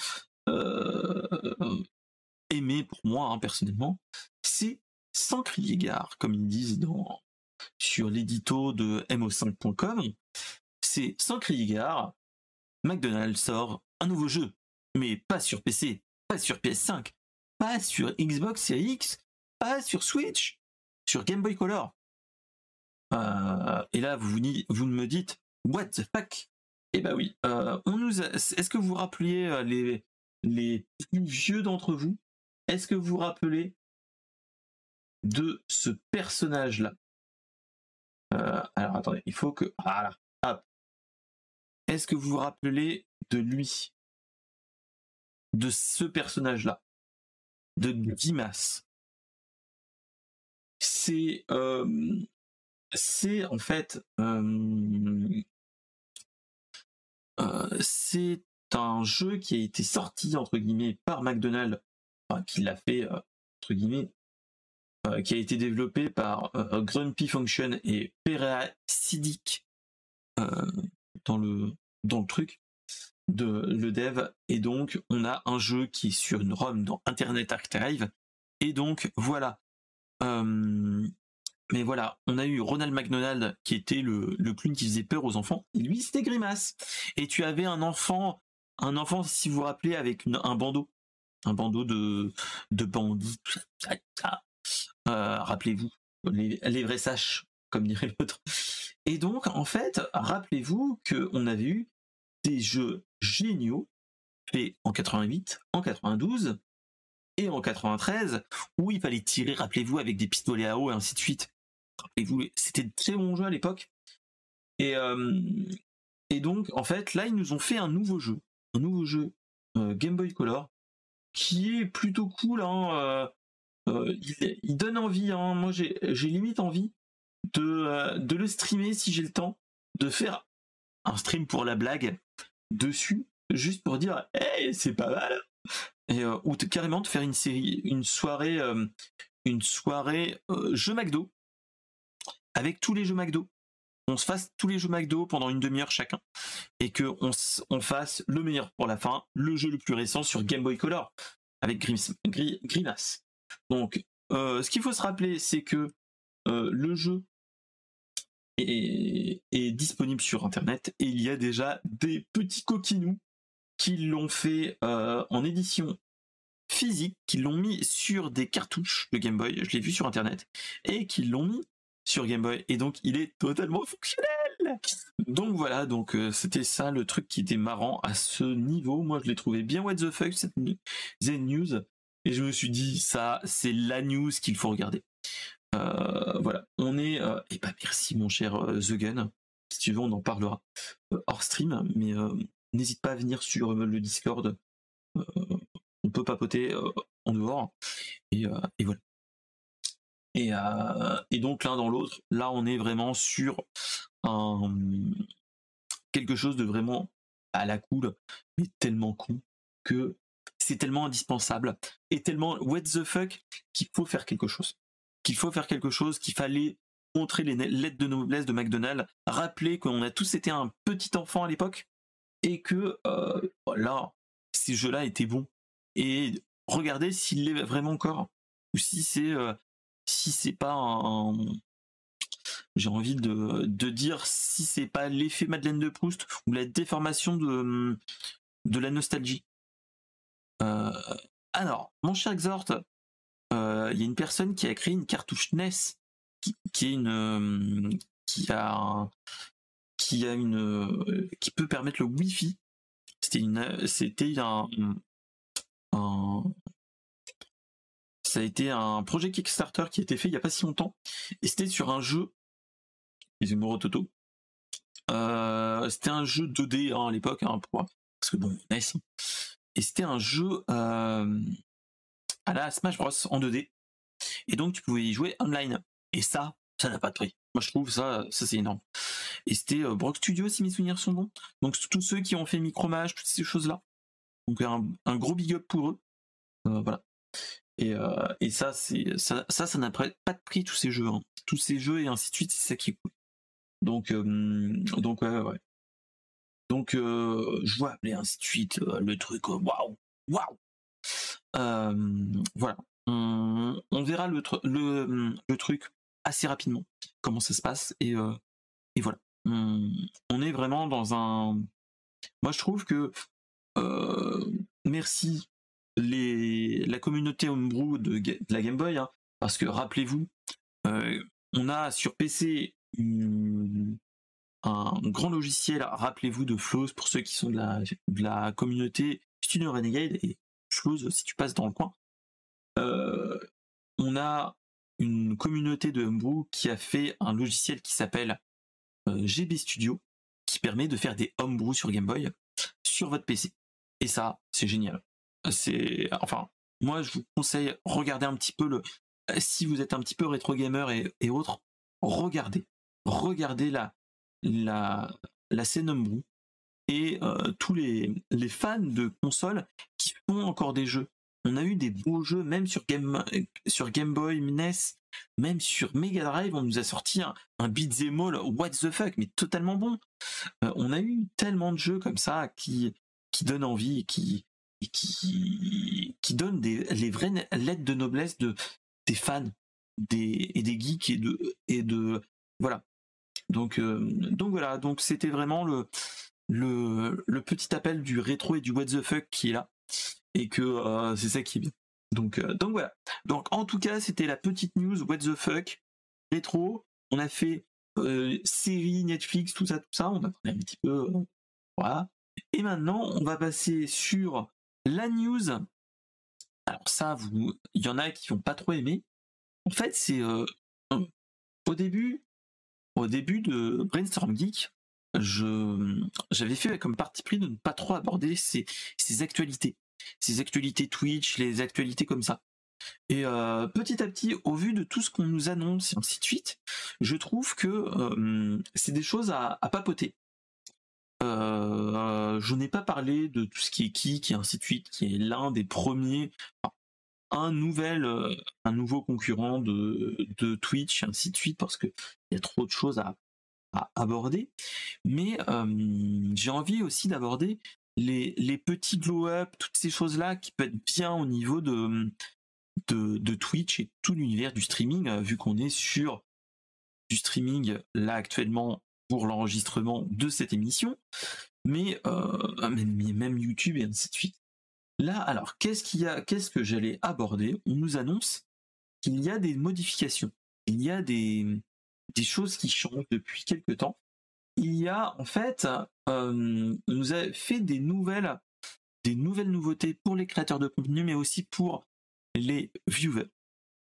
euh, aimée pour moi hein, personnellement. C'est sans crier gare, comme ils disent dans, sur l'édito de mo5.com. C'est sans crier gare, McDonald's sort un nouveau jeu, mais pas sur PC, pas sur PS5, pas sur Xbox Series X, pas sur Switch, sur Game Boy Color. Euh, et là, vous, me dites, what the fuck? Eh ben oui, euh, on nous est-ce que vous vous rappeliez euh, les, les plus vieux d'entre vous? Est-ce que vous rappelez de ce personnage-là? Alors attendez, il faut que... Voilà, hop. Est-ce que vous vous rappelez de lui? De ce personnage-là? De Dimas? C'est c'est en fait c'est un jeu qui a été sorti entre guillemets par McDonald's, enfin, qui l'a fait entre guillemets, qui a été développé par Grumpy Function et Perasidic dans le dans le truc de le dev. Et donc on a un jeu qui est sur une ROM dans Internet Archive. Et donc voilà mais voilà, on a eu Ronald McDonald qui était le, clown qui faisait peur aux enfants. Et lui, c'était Grimace. Et tu avais un enfant, un enfant, si vous vous rappelez, avec un bandeau. Un bandeau de, de. Euh, rappelez-vous, les, les vrais saches, comme dirait l'autre. Et donc, en fait, rappelez-vous qu'on avait eu des jeux géniaux faits en 88, en 92 et en 93, où il fallait tirer, rappelez-vous, avec des pistolets à eau et ainsi de suite. Rappelez-vous, c'était de très bons jeux à l'époque. Et, Et donc, en fait, là, ils nous ont fait un nouveau jeu. Un nouveau jeu Game Boy Color qui est plutôt cool. Hein, il, donne envie. Hein. Moi, j'ai limite envie de, de le streamer si j'ai le temps, de faire un stream pour la blague dessus, juste pour dire, hey, c'est pas mal. Et, ou carrément de faire une série, une soirée, une soirée jeu McDo avec tous les jeux McDo on se fasse tous les jeux McDo pendant une demi-heure chacun et que on, fasse le meilleur pour la fin, le jeu le plus récent sur Game Boy Color avec Grimace. Donc, euh, ce qu'il faut se rappeler, c'est que euh, le jeu est, disponible sur Internet et il y a déjà des petits coquinous qui l'ont fait euh, en édition physique, qui l'ont mis sur des cartouches de Game Boy, je l'ai vu sur Internet, et qui l'ont mis sur Game Boy et donc il est totalement fonctionnel. Donc voilà, donc euh, c'était ça le truc qui était marrant à ce niveau. Moi je l'ai trouvé bien what the fuck cette news et je me suis dit ça c'est la news qu'il faut regarder. Euh, voilà, on est euh, et bah merci mon cher The Gun. Si tu veux on en parlera hors stream, mais n'hésite pas à venir sur le Discord. on peut papoter en dehors et, et voilà. Euh, et, donc l'un dans l'autre, là on est vraiment sur quelque chose de vraiment à la cool, mais tellement con que c'est tellement indispensable et tellement what the fuck qu'il faut faire quelque chose. Qu'il faut faire quelque chose, qu'il fallait montrer les lettres de noblesse de McDonald's, rappeler qu'on a tous été un petit enfant à l'époque et que euh, là, ces jeux-là étaient bons. Et regardez s'il l'est vraiment encore ou si c'est euh, si c'est pas un, j'ai envie de, dire si c'est pas l'effet Madeleine de Proust ou la déformation de, la nostalgie. Euh, alors, mon cher Exhort, euh, il y a une personne qui a créé une cartouche NES qui, est une qui a qui a une qui peut permettre le Wi-Fi. C'était un ça a été un projet Kickstarter qui a été fait il n'y a pas si longtemps. Et c'était sur un jeu. Excusez-moi, Toto. Euh, c'était un jeu 2D hein, à l'époque, hein, parce que bon, nice. Et c'était un jeu euh, à la Smash Bros en 2D. Et donc tu pouvais y jouer online. Et ça, ça n'a pas de prix. Moi je trouve ça, ça c'est énorme. Et c'était euh, Brock Studio si mes souvenirs sont bons. Donc tous ceux qui ont fait Micromage, toutes ces choses-là. Donc un, un, gros big up pour eux. voilà. Et, euh, et ça, c'est ça, ça, ça n'a pas de prix tous ces jeux, hein. tous ces jeux et ainsi de suite, c'est ça qui est cool. Donc, euh, donc ouais, ouais. Donc, euh, je vois appeler ainsi de suite le truc, waouh, waouh. voilà, on, verra le, le, le, truc assez rapidement, comment ça se passe et, et voilà. On, est vraiment dans un. Moi, je trouve que merci la communauté homebrew de, la Game Boy, hein, parce que rappelez-vous, euh, on a sur PC un grand logiciel, rappelez-vous de Flows pour ceux qui sont de la, de la communauté Studio Renegade et Flows si tu passes dans le coin. Euh, on a une communauté de homebrew qui a fait un logiciel qui s'appelle euh, GB Studio qui permet de faire des homebrew sur Game Boy sur votre PC. Et ça, c'est génial c'est enfin moi je vous conseille regardez un petit peu le si vous êtes un petit peu rétro gamer et, autres regardez regardez la la la et euh, tous les, les fans de consoles qui font encore des jeux. On a eu des beaux jeux, même sur Game, sur Game Boy, NES, même sur Mega Drive, on nous a sorti un, un beat'em all, what the fuck, mais totalement bon. Euh, on a eu tellement de jeux comme ça qui, qui donnent envie, qui, et qui, qui donne des, les vraies lettres de noblesse de, des fans des, et des geeks et de, et de voilà. Donc, euh, donc voilà, donc c'était vraiment le, le, le petit appel du rétro et du what the fuck qui est là et que euh, c'est ça qui est bien. Donc, euh, donc voilà. Donc en tout cas, c'était la petite news what the fuck rétro. On a fait série Netflix, tout ça, tout ça. On a parlé un petit peu. voilà. Et maintenant, on va passer sur la news, alors ça, vous, il y en a qui n'ont pas trop aimé. En fait, c'est euh, au début, de Brainstorm Geek, j'avais fait comme parti pris de ne pas trop aborder ces, actualités, ces actualités Twitch, les actualités comme ça. Et euh, petit à petit, au vu de tout ce qu'on nous annonce et ainsi de suite, je trouve que euh, c'est des choses à papoter. Euh, je n'ai pas parlé de tout ce qui est Kik et ainsi de suite, qui est l'un des premiers, un nouvel, euh, un nouveau concurrent de, Twitch ainsi de suite, parce que il y a trop de choses à, aborder. Mais euh, j'ai envie aussi d'aborder les, petits glow-up, toutes ces choses-là qui peuvent être bien au niveau de, Twitch et tout l'univers du streaming, euh, vu qu'on est sur du streaming là actuellement pour l'enregistrement de cette émission, mais euh, même, même YouTube et ainsi de suite. Là, alors, qu'est-ce qu'il y a, qu'est-ce que j'allais aborder? On nous annonce qu'il y a des modifications, il y a des, choses qui changent depuis quelques temps. Il y a en fait, euh, on nous a fait des nouvelles, des nouvelles nouveautés pour les créateurs de contenu, mais aussi pour les viewers.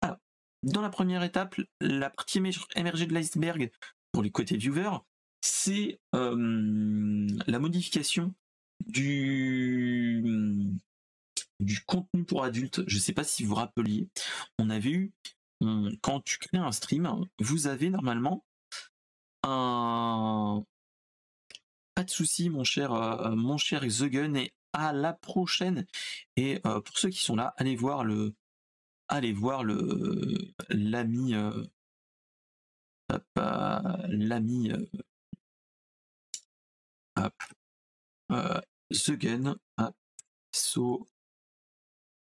Alors, dans la première étape, la partie émergée de l'iceberg pour les côtés viewers, c'est euh, la modification du contenu pour adultes. Je ne sais pas si vous vous rappeliez, on avait eu quand tu crées un stream, vous avez normalement un pas de souci, mon cher, euh, mon cher The Gun, et à la prochaine. Et euh, pour ceux qui sont là, allez voir le, allez voir le l'ami, l'ami, The Gun, so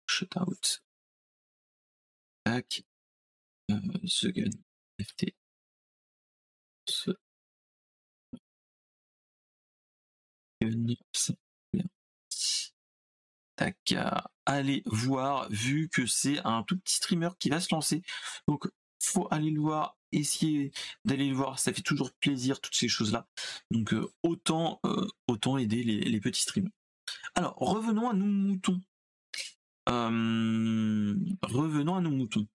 shutout, tac, The Gun, FT, ce Tac, allez voir, vu que c'est un tout petit streamer qui va se lancer. Donc, faut aller le voir, essayer d'aller le voir, ça fait toujours plaisir, toutes ces choses-là. Donc, euh, autant, euh, autant aider les, petits streamers. Alors, revenons à nos moutons. Euh, revenons à nos moutons.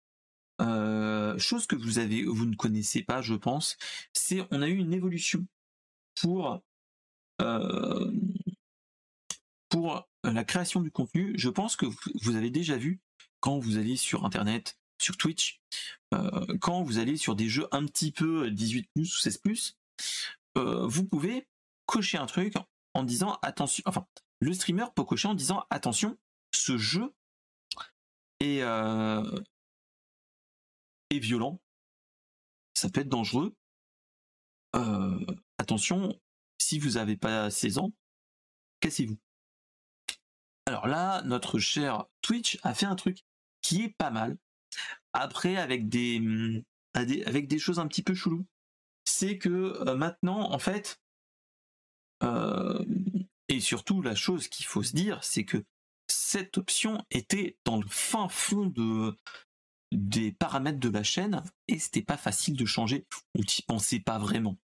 chose que vous avez, vous ne connaissez pas, je pense, c'est on a eu une évolution pour pour la création du contenu, je pense que vous avez déjà vu quand vous allez sur Internet, sur Twitch, euh, quand vous allez sur des jeux un petit peu 18 ou 16 euh, vous pouvez cocher un truc en disant attention, enfin, le streamer peut cocher en disant attention, ce jeu est, euh, est violent, ça peut être dangereux. attention, si vous n'avez pas 16 ans, cassez-vous. Alors là, notre cher Twitch a fait un truc qui est pas mal. Après, avec des, mmh, avec des choses un petit peu chelou. C'est que euh, maintenant, en fait, euh, et surtout la chose qu'il faut se dire, c'est que cette option était dans le fin fond de, des paramètres de la chaîne et c'était pas facile de changer. On n'y pensait pas vraiment.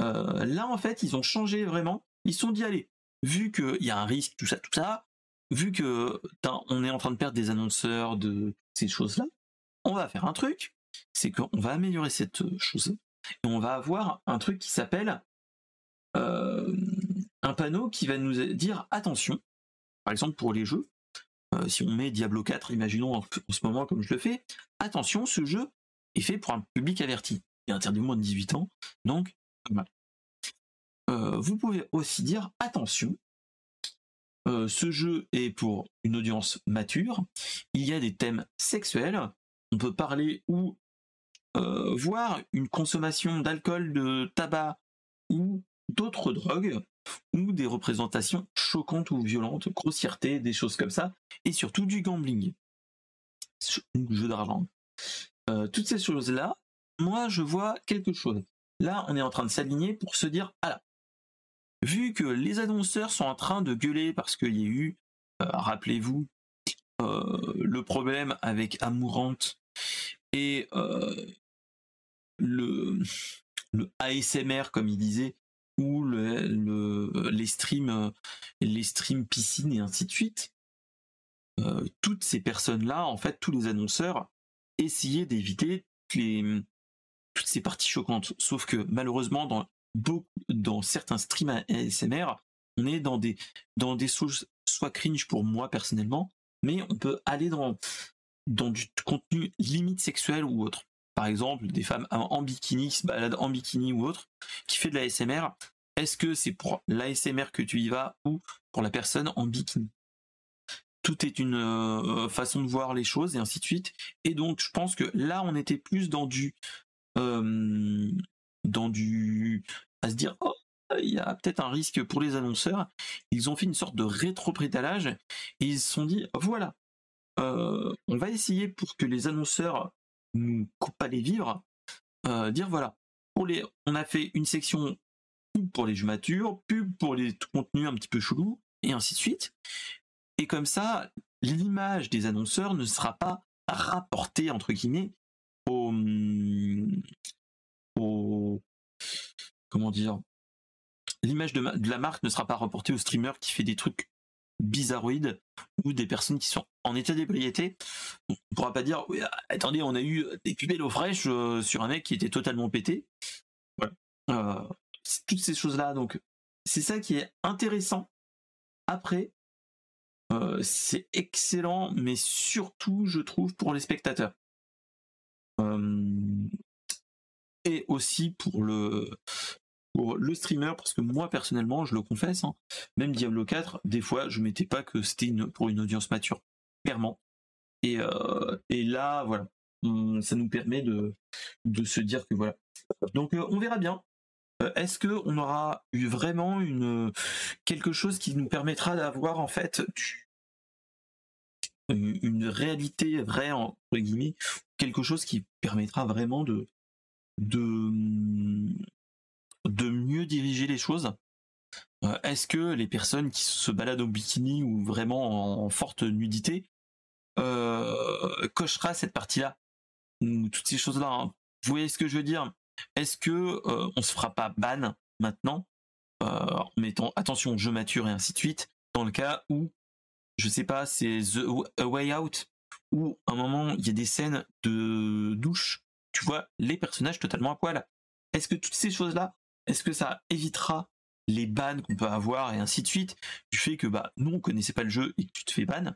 Euh, là, en fait, ils ont changé vraiment. Ils sont dit, allez, vu qu'il y a un risque, tout ça, tout ça, vu que on est en train de perdre des annonceurs de ces choses-là, on va faire un truc, c'est qu'on va améliorer cette chose et on va avoir un truc qui s'appelle euh, un panneau qui va nous dire attention. Par exemple pour les jeux, euh, si on met Diablo 4, imaginons en, ce moment comme je le fais, attention, ce jeu est fait pour un public averti. Il est interdit au moins de 18 ans, donc euh, vous pouvez aussi dire attention, ce jeu est pour une audience mature. Il y a des thèmes sexuels. On peut parler ou euh, voir une consommation d'alcool, de tabac ou d'autres drogues ou des représentations choquantes ou violentes, grossièreté, des choses comme ça, et surtout du gambling, jeu d'argent. toutes ces choses-là, moi je vois quelque chose. Là, on est en train de s'aligner pour se dire, ah vu que les annonceurs sont en train de gueuler parce qu'il y a eu, euh, rappelez-vous, euh, le problème avec Amourante et euh, le, *laughs* ASMR, comme il disait, ou le, les streams, les streams piscine et ainsi de suite. toutes ces personnes-là, en fait, tous les annonceurs essayaient d'éviter les, toutes ces parties choquantes. Sauf que malheureusement, dans certains streams ASMR, on est dans des, dans des choses soit cringe pour moi personnellement, mais on peut aller dans, dans du contenu limite sexuel ou autre. Par exemple, des femmes en bikini qui se baladent en bikini ou autre, qui fait de la SMR. Est-ce que c'est pour l'ASMR que tu y vas ou pour la personne en bikini? Tout est une euh, façon de voir les choses et ainsi de suite. Et donc, je pense que là, on était plus dans du, euh, dans du, à se dire, oh, il y a peut-être un risque pour les annonceurs. Ils ont fait une sorte de rétro-prétalage et ils se sont dit, voilà, euh, on va essayer pour que les annonceurs nous coupent pas les vivres, euh, dire voilà, on a fait une section pour les jeux matures, pub pour les contenus un petit peu chelous, et ainsi de suite. Et comme ça, l'image des annonceurs ne sera pas rapportée, entre guillemets, au, au comment dire, l'image de, la marque ne sera pas rapportée au streamer qui fait des trucs bizarroïdes ou des personnes qui sont en état d'ébriété. On ne pourra pas dire, attendez, on a eu des pubelles au fraîche euh, sur un mec qui était totalement pété. Euh, toutes ces choses-là. Donc, c'est ça qui est intéressant. Après, euh, c'est excellent, mais surtout, je trouve, pour les spectateurs. et aussi pour le, pour le streamer, parce que moi personnellement, je le confesse, hein, même Diablo 4, des fois, je mettais pas que c'était pour une audience mature, clairement. Et, euh, et là, voilà, ça nous permet de, de se dire que voilà. Donc euh, on verra bien. Euh, est-ce que on aura eu vraiment une quelque chose qui nous permettra d'avoir en fait une réalité vraie entre guillemets, quelque chose qui permettra vraiment de de de mieux diriger les choses. Euh, Est-ce que les personnes qui se baladent au bikini ou vraiment en, forte nudité euh, cochera cette partie-là ou toutes ces choses-là hein. Vous voyez ce que je veux dire? Est-ce que euh, on se fera pas ban maintenant en mettant attention jeu mature et ainsi de suite dans le cas où je sais pas c'est The Way Out où à un moment il y a des scènes de douche tu vois les personnages totalement à poil. Est-ce que toutes ces choses là est-ce que ça évitera les bans qu'on peut avoir et ainsi de suite du fait que bah nous on connaissait pas le jeu et que tu te fais ban?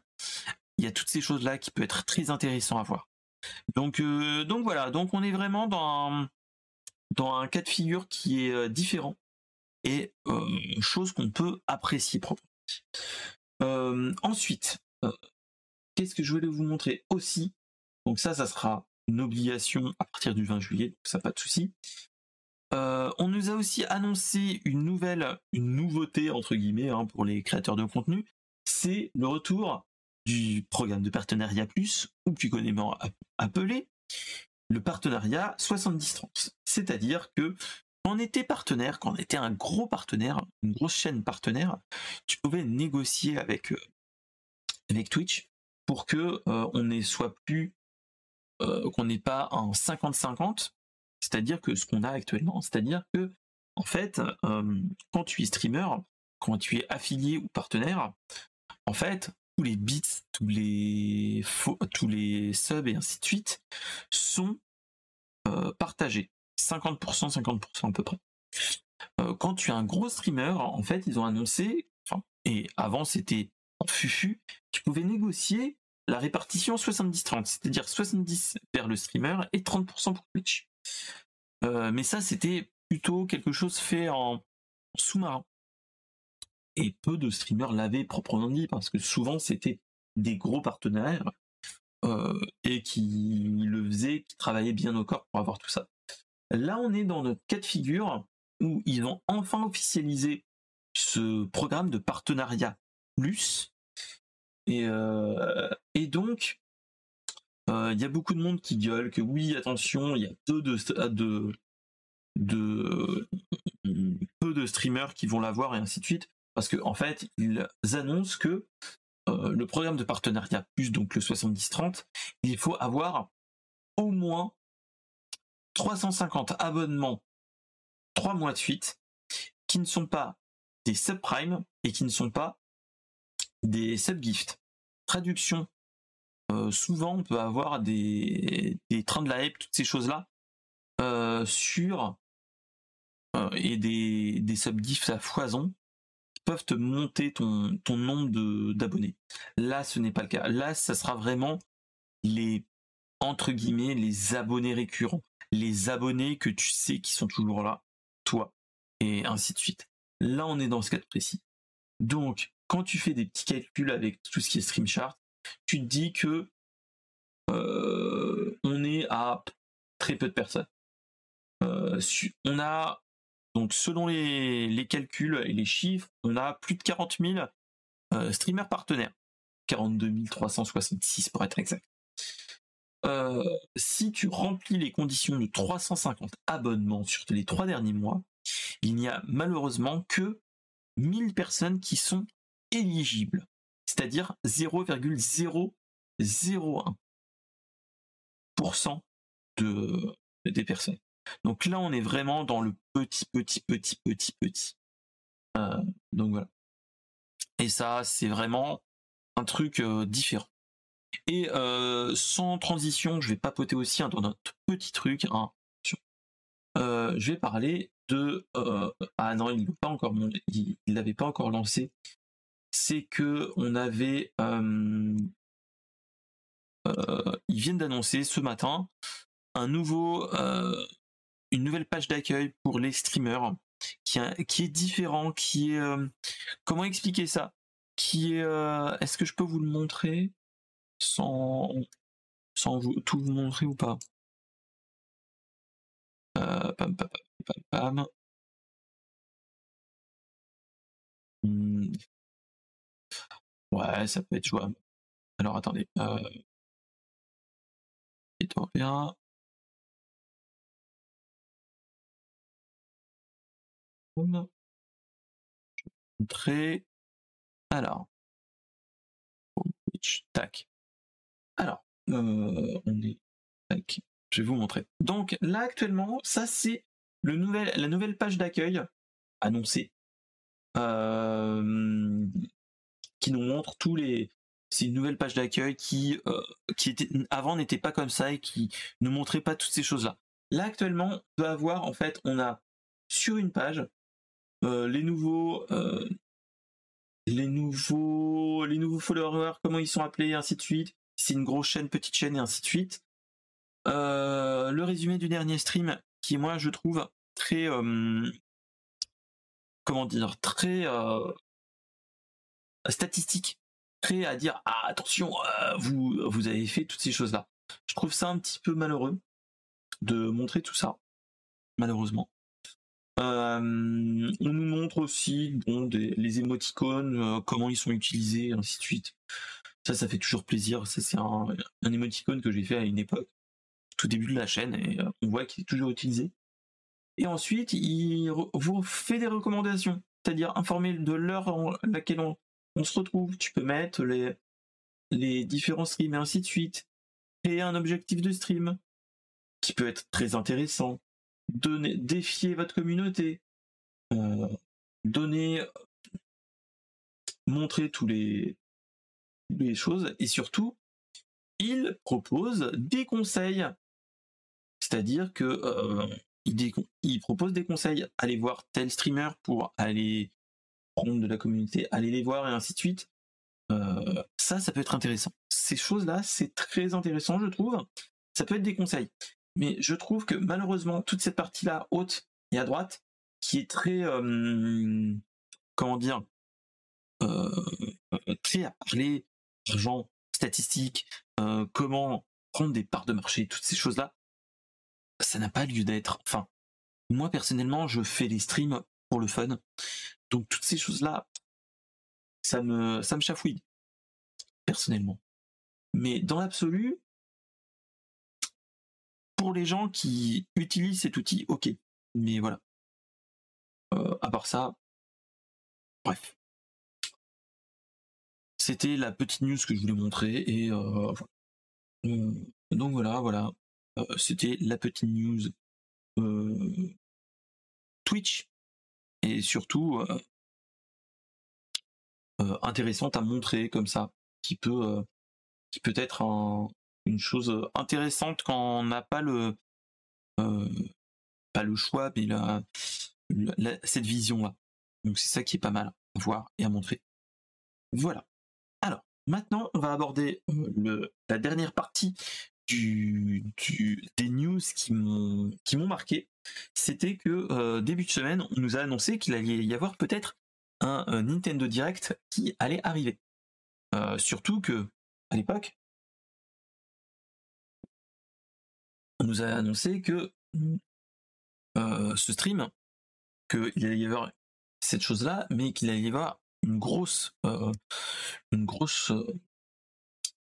Il y a toutes ces choses là qui peuvent être très intéressant à voir. Donc euh, donc voilà. Donc on est vraiment dans un, cas de figure qui est euh, différent et euh, chose qu'on peut apprécier ensuite qu'est-ce que je voulais vous montrer aussi? Donc ça ça sera une obligation à partir du 20 juillet ça pas de souci euh, on nous a aussi annoncé une nouvelle, une nouveauté entre guillemets hein, pour les créateurs de contenu, c'est le retour du programme de partenariat plus, ou plus communément appelé le partenariat 70-30. C'est-à-dire que quand on était partenaire, quand on était un gros partenaire, une grosse chaîne partenaire, tu pouvais négocier avec, euh, Twitch pour que euh, on ne soit plus qu'on n'ait pas un 50-50, c'est-à-dire que ce qu'on a actuellement, c'est-à-dire que en fait, euh, quand tu es streamer, quand tu es affilié ou partenaire, en fait, tous les bits, tous les tous les subs et ainsi de suite sont euh, partagés. 50%, 50% à peu près. Euh, quand tu es un gros streamer, en fait, ils ont annoncé, et avant c'était en fufu, tu pouvais négocier la répartition 70-30, c'est-à-dire 70 vers le streamer et 30% pour Twitch. Euh, mais ça, c'était plutôt quelque chose fait en sous-marin. Et peu de streamers l'avaient proprement dit, parce que souvent c'était des gros partenaires euh, et qui le faisaient, qui travaillaient bien au corps pour avoir tout ça. Là, on est dans notre cas de figure où ils ont enfin officialisé ce programme de partenariat plus. Et, euh, donc, il y a beaucoup de monde qui gueule que oui, attention, il y a peu de, de, de, peu de streamers qui vont l'avoir et ainsi de suite, parce qu'en en fait, ils annoncent que euh, le programme de partenariat plus donc le 70-30, il faut avoir au moins 350 abonnements 3 mois de suite qui ne sont pas des subprimes et qui ne sont pas des subgifts. Traduction euh, souvent on peut avoir des, trains de la hype, toutes ces choses-là, euh, sur et des, des subdiffs à foison peuvent te monter ton, nombre d'abonnés. Là, ce n'est pas le cas. Là, ça sera vraiment les, entre guillemets, les abonnés récurrents. Les abonnés que tu sais qui sont toujours là, toi, et ainsi de suite. Là, on est dans ce cas précis. Donc, quand tu fais des petits calculs avec tout ce qui est stream chart, tu te dis que euh, on est à très peu de personnes. Euh, on a donc selon les, calculs et les chiffres, on a plus de 40 000 euh, streamers partenaires. 42 366 pour être exact. Si tu remplis les conditions de 350 abonnements sur les trois derniers mois, il n'y a malheureusement que 1000 personnes qui sont éligibles, c'est-à-dire 0,001% de, des personnes. Donc là, on est vraiment dans le petit, petit, petit, petit, petit. Euh, donc voilà. Et ça, c'est vraiment un truc euh, différent. Et euh, sans transition, je vais papoter aussi dans notre petit truc. Hein, je vais parler de ah non, il il l'avait pas encore lancé. C'est que on avait, ils viennent d'annoncer ce matin un nouveau une nouvelle page d'accueil pour les streamers qui, qui est différent, qui est euh, comment expliquer ça? Qui est euh, est-ce que je peux vous le montrer sans tout vous montrer ou pas? Euh, pam, pam, pam, pam, Ouais, ça peut être jouable. Alors attendez. Euh... bien. Montrer. Alors. Tac. Alors, euh, on est. Tac. Je vais vous montrer. Donc là actuellement, ça c'est le nouvel, la nouvelle page d'accueil annoncée. Euh, qui nous montre tous les. C'est une nouvelle page d'accueil qui, euh, qui était avant n'était pas comme ça et qui ne montrait pas toutes ces choses-là. Là actuellement, on peut avoir en fait, on a sur une page euh, les nouveaux euh, les nouveaux les nouveaux followers comment ils sont appelés ainsi de suite c'est une grosse chaîne petite chaîne et ainsi de suite le résumé du dernier stream qui moi je trouve très comment dire très statistique très à dire ah, attention vous vous avez fait toutes ces choses là je trouve ça un petit peu malheureux de montrer tout ça malheureusement euh, on nous montre aussi bon, les émoticônes, euh, comment ils sont utilisés, ainsi de suite. Ça, ça fait toujours plaisir. Ça, c'est un, émoticône que j'ai fait à une époque, tout début de la chaîne, et euh, on voit qu'il est toujours utilisé. Et ensuite, il vous fait des recommandations, c'est-à-dire informer de l'heure à laquelle on, se retrouve. Tu peux mettre les, les différents streams et ainsi de suite. Créer un objectif de stream qui peut être très intéressant donner, défier votre communauté, euh, donner, montrer tous les, les choses et surtout, il propose des conseils. C'est-à-dire que euh, il, propose des conseils. Allez voir tel streamer pour aller prendre de la communauté, aller les voir et ainsi de suite. Euh, ça, ça peut être intéressant. Ces choses-là, c'est très intéressant, je trouve. Ça peut être des conseils mais je trouve que malheureusement toute cette partie-là haute et à droite, qui est très euh, comment dire euh, très à parler argent, statistiques, comment prendre des parts de marché, toutes ces choses-là, ça n'a pas lieu d'être. Enfin, moi personnellement, je fais des streams pour le fun, donc toutes ces choses-là, ça me ça me chafouille personnellement. Mais dans l'absolu, pour les gens qui utilisent cet outil, ok. Mais voilà. Euh, à part ça, bref. C'était la petite news que je voulais montrer et euh, euh, donc voilà, voilà. C'était la petite news Twitch et surtout intéressante à montrer comme ça, qui peut qui peut être un, une chose intéressante quand on n'a pas le pas le choix, mais cette vision-là. Donc c'est ça qui est pas mal à voir et à montrer. Voilà. Alors, maintenant, on va aborder le, la dernière partie du, des news qui m'ont marqué. C'était que début de semaine, on nous a annoncé qu'il allait y avoir peut-être un, Nintendo Direct qui allait arriver. surtout que à l'époque, on nous a annoncé que ce stream, qu'il allait y avoir cette chose-là, mais qu'il allait y avoir une grosse, une grosse,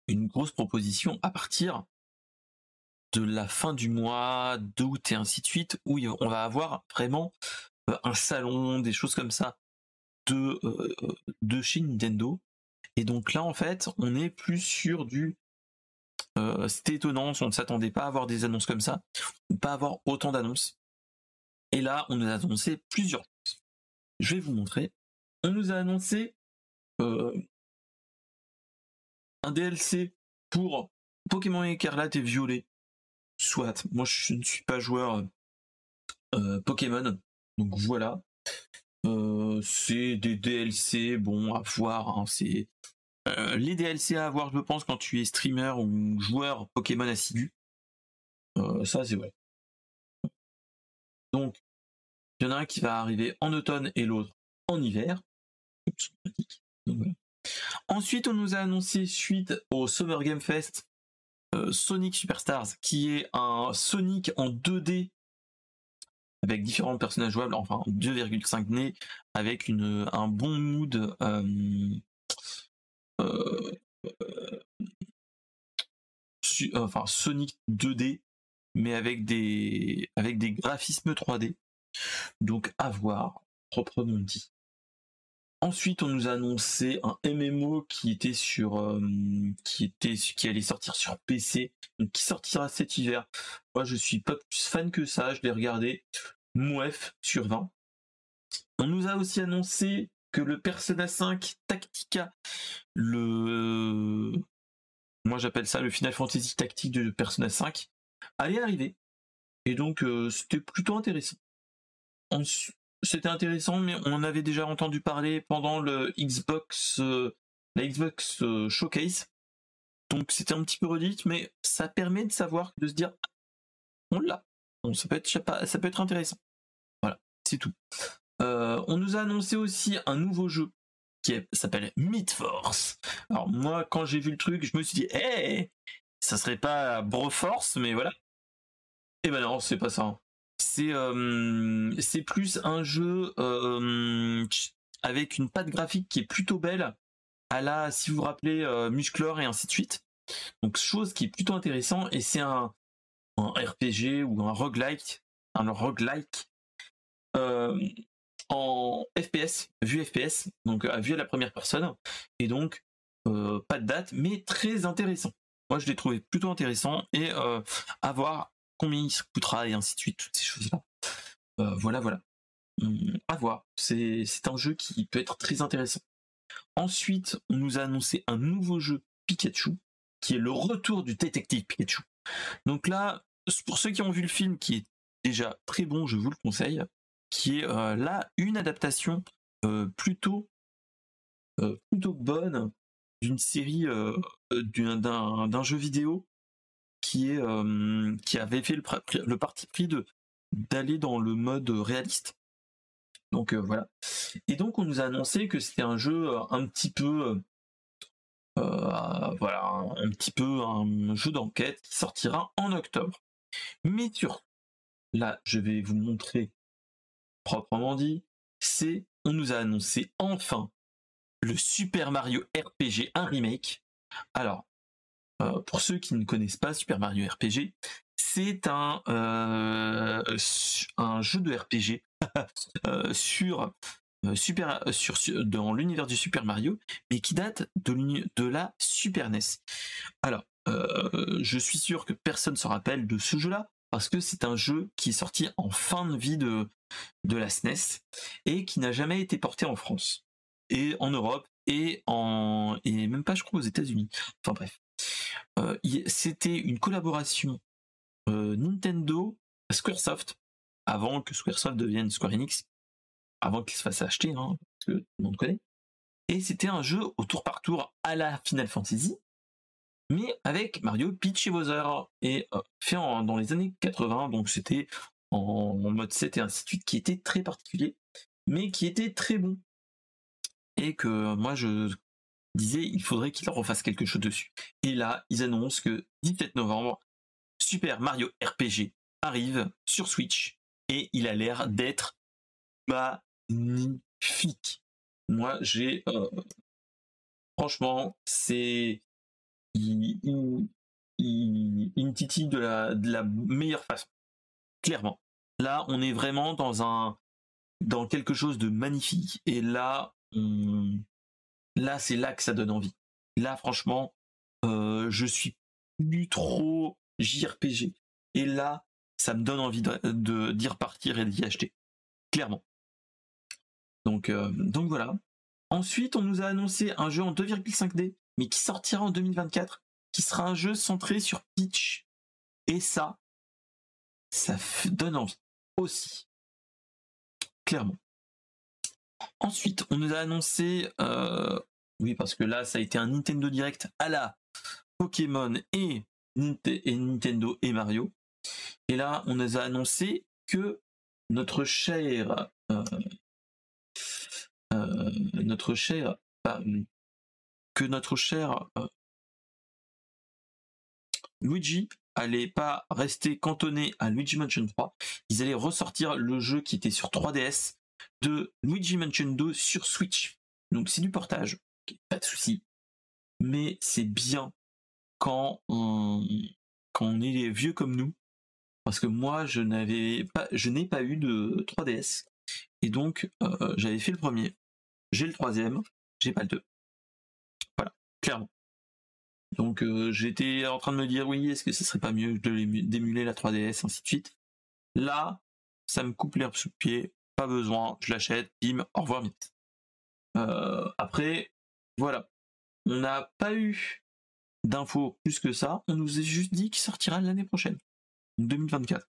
une grosse proposition à partir de la fin du mois d'août et ainsi de suite, où on va avoir vraiment un salon, des choses comme ça de, de chez Nintendo. Et donc là, en fait, on est plus sur du c'était étonnant, on ne s'attendait pas à avoir des annonces comme ça, pas avoir autant d'annonces. Et là, on nous a annoncé plusieurs choses. Je vais vous montrer. On nous a annoncé un DLC pour Pokémon écarlate et violet. Soit, moi je ne suis pas joueur Pokémon, donc voilà. c'est des DLC, bon à voir. Hein, c'est les DLC à avoir, je pense, quand tu es streamer ou joueur Pokémon assidu. ça c'est vrai. Donc, il y en a un qui va arriver en automne et l'autre en hiver. Ensuite, on nous a annoncé suite au Summer Game Fest euh, Sonic Superstars, qui est un Sonic en 2D avec différents personnages jouables, enfin 2,5 nez, avec un bon mood euh, euh, enfin Sonic 2D, mais avec des avec des graphismes 3D. Donc à voir, proprement dit. Ensuite, on nous a annoncé un MMO qui était sur, euh, qui était, qui allait sortir sur PC, qui sortira cet hiver. Moi, je suis pas plus fan que ça. Je l'ai regardé. Mouef sur 20. On nous a aussi annoncé que le Persona 5 Tactica, le, moi j'appelle ça le Final Fantasy Tactique de Persona 5, allait arriver. Et donc, euh, c'était plutôt intéressant. Ensuite, c'était intéressant, mais on avait déjà entendu parler pendant le Xbox, euh, la Xbox euh, Showcase. Donc c'était un petit peu redit, mais ça permet de savoir, de se dire, on l'a. ça peut être, intéressant. Voilà, c'est tout. Euh, on nous a annoncé aussi un nouveau jeu qui s'appelle Meat Force. Alors moi, quand j'ai vu le truc, je me suis dit, hé, ça serait pas Broforce, mais voilà. Et eh ben non, c'est pas ça. C'est euh, c'est plus un jeu euh, avec une patte graphique qui est plutôt belle, à la, si vous vous rappelez, euh, Musclor et ainsi de suite. Donc chose qui est plutôt intéressant et c'est un, RPG ou un roguelike, un roguelike en FPS, vue FPS, donc à vue à la première personne, et donc pas de date, mais très intéressant. Moi je l'ai trouvé plutôt intéressant et à voir combien il se coûtera et ainsi de suite, toutes ces choses-là. Euh, voilà, voilà. Hum, à voir. C'est un jeu qui peut être très intéressant. Ensuite, on nous a annoncé un nouveau jeu Pikachu, qui est le retour du détective Pikachu. Donc là, pour ceux qui ont vu le film, qui est déjà très bon, je vous le conseille, qui est euh, là une adaptation euh, plutôt plutôt bonne d'une série d'un jeu vidéo qui est qui avait fait le, parti pris de d'aller dans le mode réaliste. Donc voilà. Et donc on nous a annoncé que c'était un jeu un petit peu voilà, un, petit peu un jeu d'enquête qui sortira en octobre. Mais sur là, je vais vous montrer proprement dit, c'est on nous a annoncé enfin le Super Mario RPG un remake. Alors, euh, pour ceux qui ne connaissent pas Super Mario RPG, c'est un, euh, un jeu de RPG *laughs* euh, sur, super, dans l'univers du Super Mario, mais qui date de, la Super NES. Alors, je suis sûr que personne ne se rappelle de ce jeu-là, parce que c'est un jeu qui est sorti en fin de vie de, la SNES et qui n'a jamais été porté en France et en Europe et en et même pas je crois aux États-Unis. Enfin bref. Euh, c'était une collaboration euh, Nintendo Squaresoft avant que Squaresoft devienne Square Enix avant qu'il se fasse acheter, hein, parce que tout le monde connaît. Et c'était un jeu au tour par tour à la Final Fantasy, mais avec Mario, Peach et Bowser, et euh, fait dans les années 80, donc c'était en, mode 7 et ainsi de suite, qui était très particulier, mais qui était très bon. Et que moi je disais, il faudrait qu'ils refassent quelque chose dessus. Et là, ils annoncent que 17 novembre, Super Mario RPG arrive sur Switch, et il a l'air d'être magnifique. Moi, j'ai... Euh, franchement, c'est il, il, titille de la, de la meilleure façon. Clairement. Là, on est vraiment dans un dans quelque chose de magnifique. Et là, là, c'est là que ça donne envie. Là, franchement, euh, je suis plus trop JRPG. Et là, ça me donne envie de d'y repartir et d'y acheter. Clairement. Donc, euh, donc voilà. Ensuite, on nous a annoncé un jeu en 2,5D mais qui sortira en 2024, qui sera un jeu centré sur Peach. Et ça, ça donne envie aussi. Clairement. Ensuite, on nous a annoncé, euh, oui, parce que là, ça a été un Nintendo Direct à la Pokémon et, Nintendo et Mario. Et là, on nous a annoncé que notre cher, euh, euh, notre cher, que notre cher Luigi allait pas rester cantonné à Luigi Mansion 3, ils allaient ressortir le jeu qui était sur 3DS de Luigi Mansion 2 sur Switch. Donc c'est du portage, pas de souci. Mais c'est bien quand on, quand on est vieux comme nous, parce que moi je n'avais pas, je n'ai pas eu de 3DS et donc euh, j'avais fait le premier, j'ai le troisième, j'ai pas le deux clairement. Donc euh, j'étais en train de me dire oui, est-ce que ce serait pas mieux d'émuler la 3DS, ainsi de suite? Là, ça me coupe l'herbe sous le pied, pas besoin, je l'achète, bim, au revoir vite. Euh, après, voilà. On n'a pas eu d'infos plus que ça, on nous a juste dit qu'il sortira l'année prochaine, 2024.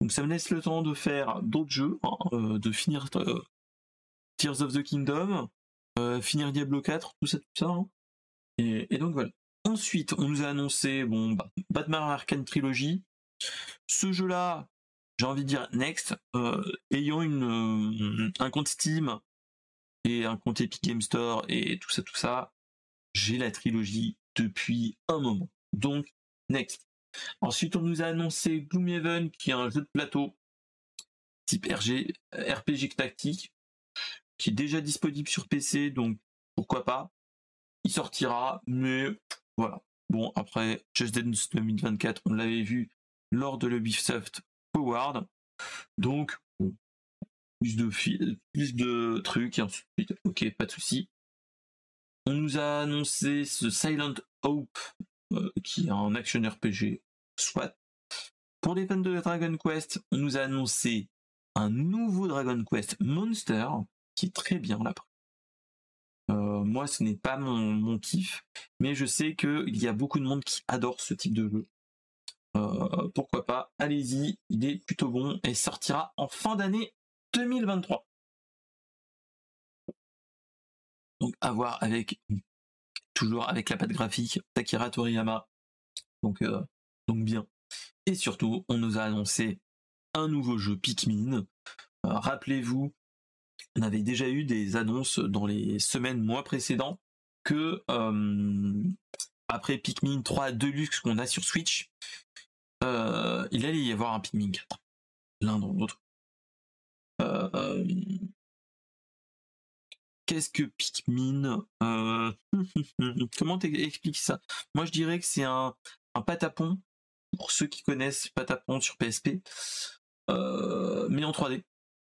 Donc ça me laisse le temps de faire d'autres jeux, hein, euh, de finir Tears of the Kingdom, finir Diablo 4, tout ça, tout ça. Hein. Et, donc voilà. Ensuite, on nous a annoncé bon, bah, Batman Arcane Trilogy. Ce jeu-là, j'ai envie de dire next. Euh, ayant une, euh, un compte Steam et un compte Epic Game Store et tout ça, tout ça, j'ai la trilogie depuis un moment. Donc, next. Ensuite, on nous a annoncé Gloomhaven, qui est un jeu de plateau type RPG tactique, qui est déjà disponible sur PC, donc pourquoi pas il sortira, mais voilà. Bon, après, Just Dance 2024, on l'avait vu lors de l'Ubisoft Donc, plus de, trucs, et ensuite, ok, pas de souci. On nous a annoncé ce Silent Hope, euh, qui est un action RPG, soit. Pour les fans de Dragon Quest, on nous a annoncé un nouveau Dragon Quest Monster, qui est très bien là. Euh, moi, ce n'est pas mon, kiff, mais je sais qu'il y a beaucoup de monde qui adore ce type de jeu. Euh, pourquoi pas Allez-y, il est plutôt bon et sortira en fin d'année 2023. Donc à voir avec toujours avec la patte graphique Takira Toriyama. Donc euh, donc bien. Et surtout, on nous a annoncé un nouveau jeu Pikmin. Rappelez-vous, on avait déjà eu des annonces dans les semaines, mois précédents, que euh, après Pikmin 3 Deluxe qu'on a sur Switch, euh, il allait y avoir un Pikmin 4. L'un dans l'autre. Euh, qu'est-ce que Pikmin *laughs* Comment t'expliques ça? Moi je dirais que c'est un, un patapon, pour ceux qui connaissent patapon sur PSP, mais en 3D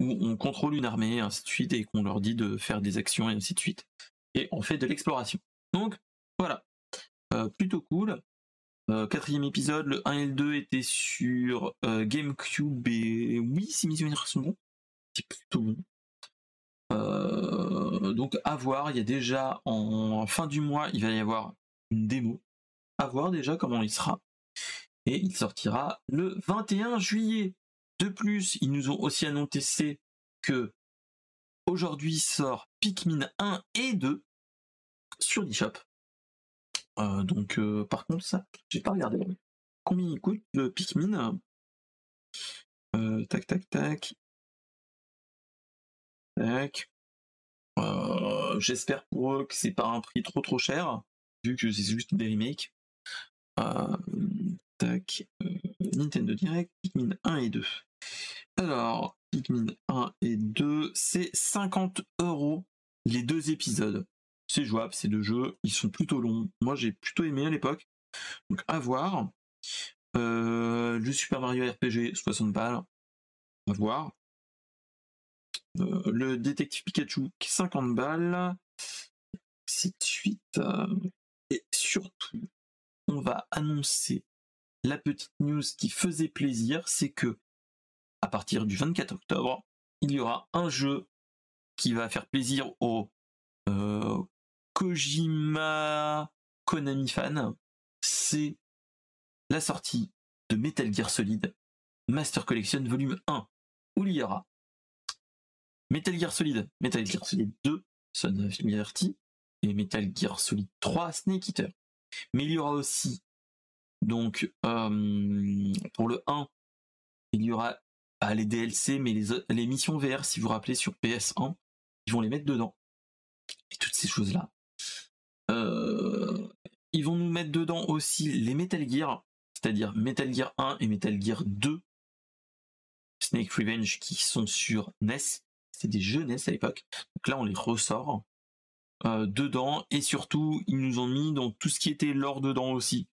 où on contrôle une armée, ainsi de suite, et qu'on leur dit de faire des actions, et ainsi de suite. Et on fait de l'exploration. Donc. Euh, plutôt cool. Euh, quatrième épisode, le 1 et le 2 étaient sur euh, GameCube et oui, si mes souvenirs sont bons. C'est plutôt bon. donc à voir, il y a déjà en fin du mois, il va y avoir une démo. À voir déjà comment il sera. Et il sortira le 21 juillet. De plus, ils nous ont aussi annoncé que aujourd'hui sort Pikmin 1 et 2 sur l'eShop. Euh, donc euh, par contre ça, j'ai pas regardé. Combien il coûte le Pikmin euh, Tac tac tac. Tac. J'espère pour eux que c'est pas un prix trop trop cher, vu que c'est juste des remakes. tac. Nintendo Direct, Pikmin 1 et 2. Alors, Pikmin 1 et 2, c'est 50 euros les deux épisodes. C'est jouable, c'est deux jeux, ils sont plutôt longs. Moi j'ai plutôt aimé à l'époque. Donc à voir. Euh, le Super Mario RPG, 60 balles. À voir. Euh, le Détective Pikachu, 50 balles. Suite. et surtout, on va annoncer la petite news qui faisait plaisir, c'est que à partir du 24 octobre, il y aura un jeu qui va faire plaisir aux euh, Kojima Konami fan. C'est la sortie de Metal Gear Solid Master Collection Volume 1, où il y aura Metal Gear Solid, Metal Gear Solid 2, Son of Liberty, et Metal Gear Solid 3, Snake Eater. Mais il y aura aussi, donc, euh, pour le 1, il y aura ah, les DLC, mais les, les missions VR, si vous vous rappelez, sur PS1, ils vont les mettre dedans. Et toutes ces choses-là. Euh, ils vont nous mettre dedans aussi les Metal Gear, c'est-à-dire Metal Gear 1 et Metal Gear 2, Snake Revenge, qui sont sur NES. C'était des jeux NES à l'époque. Donc là, on les ressort euh, dedans. Et surtout, ils nous ont mis donc tout ce qui était lore dedans aussi.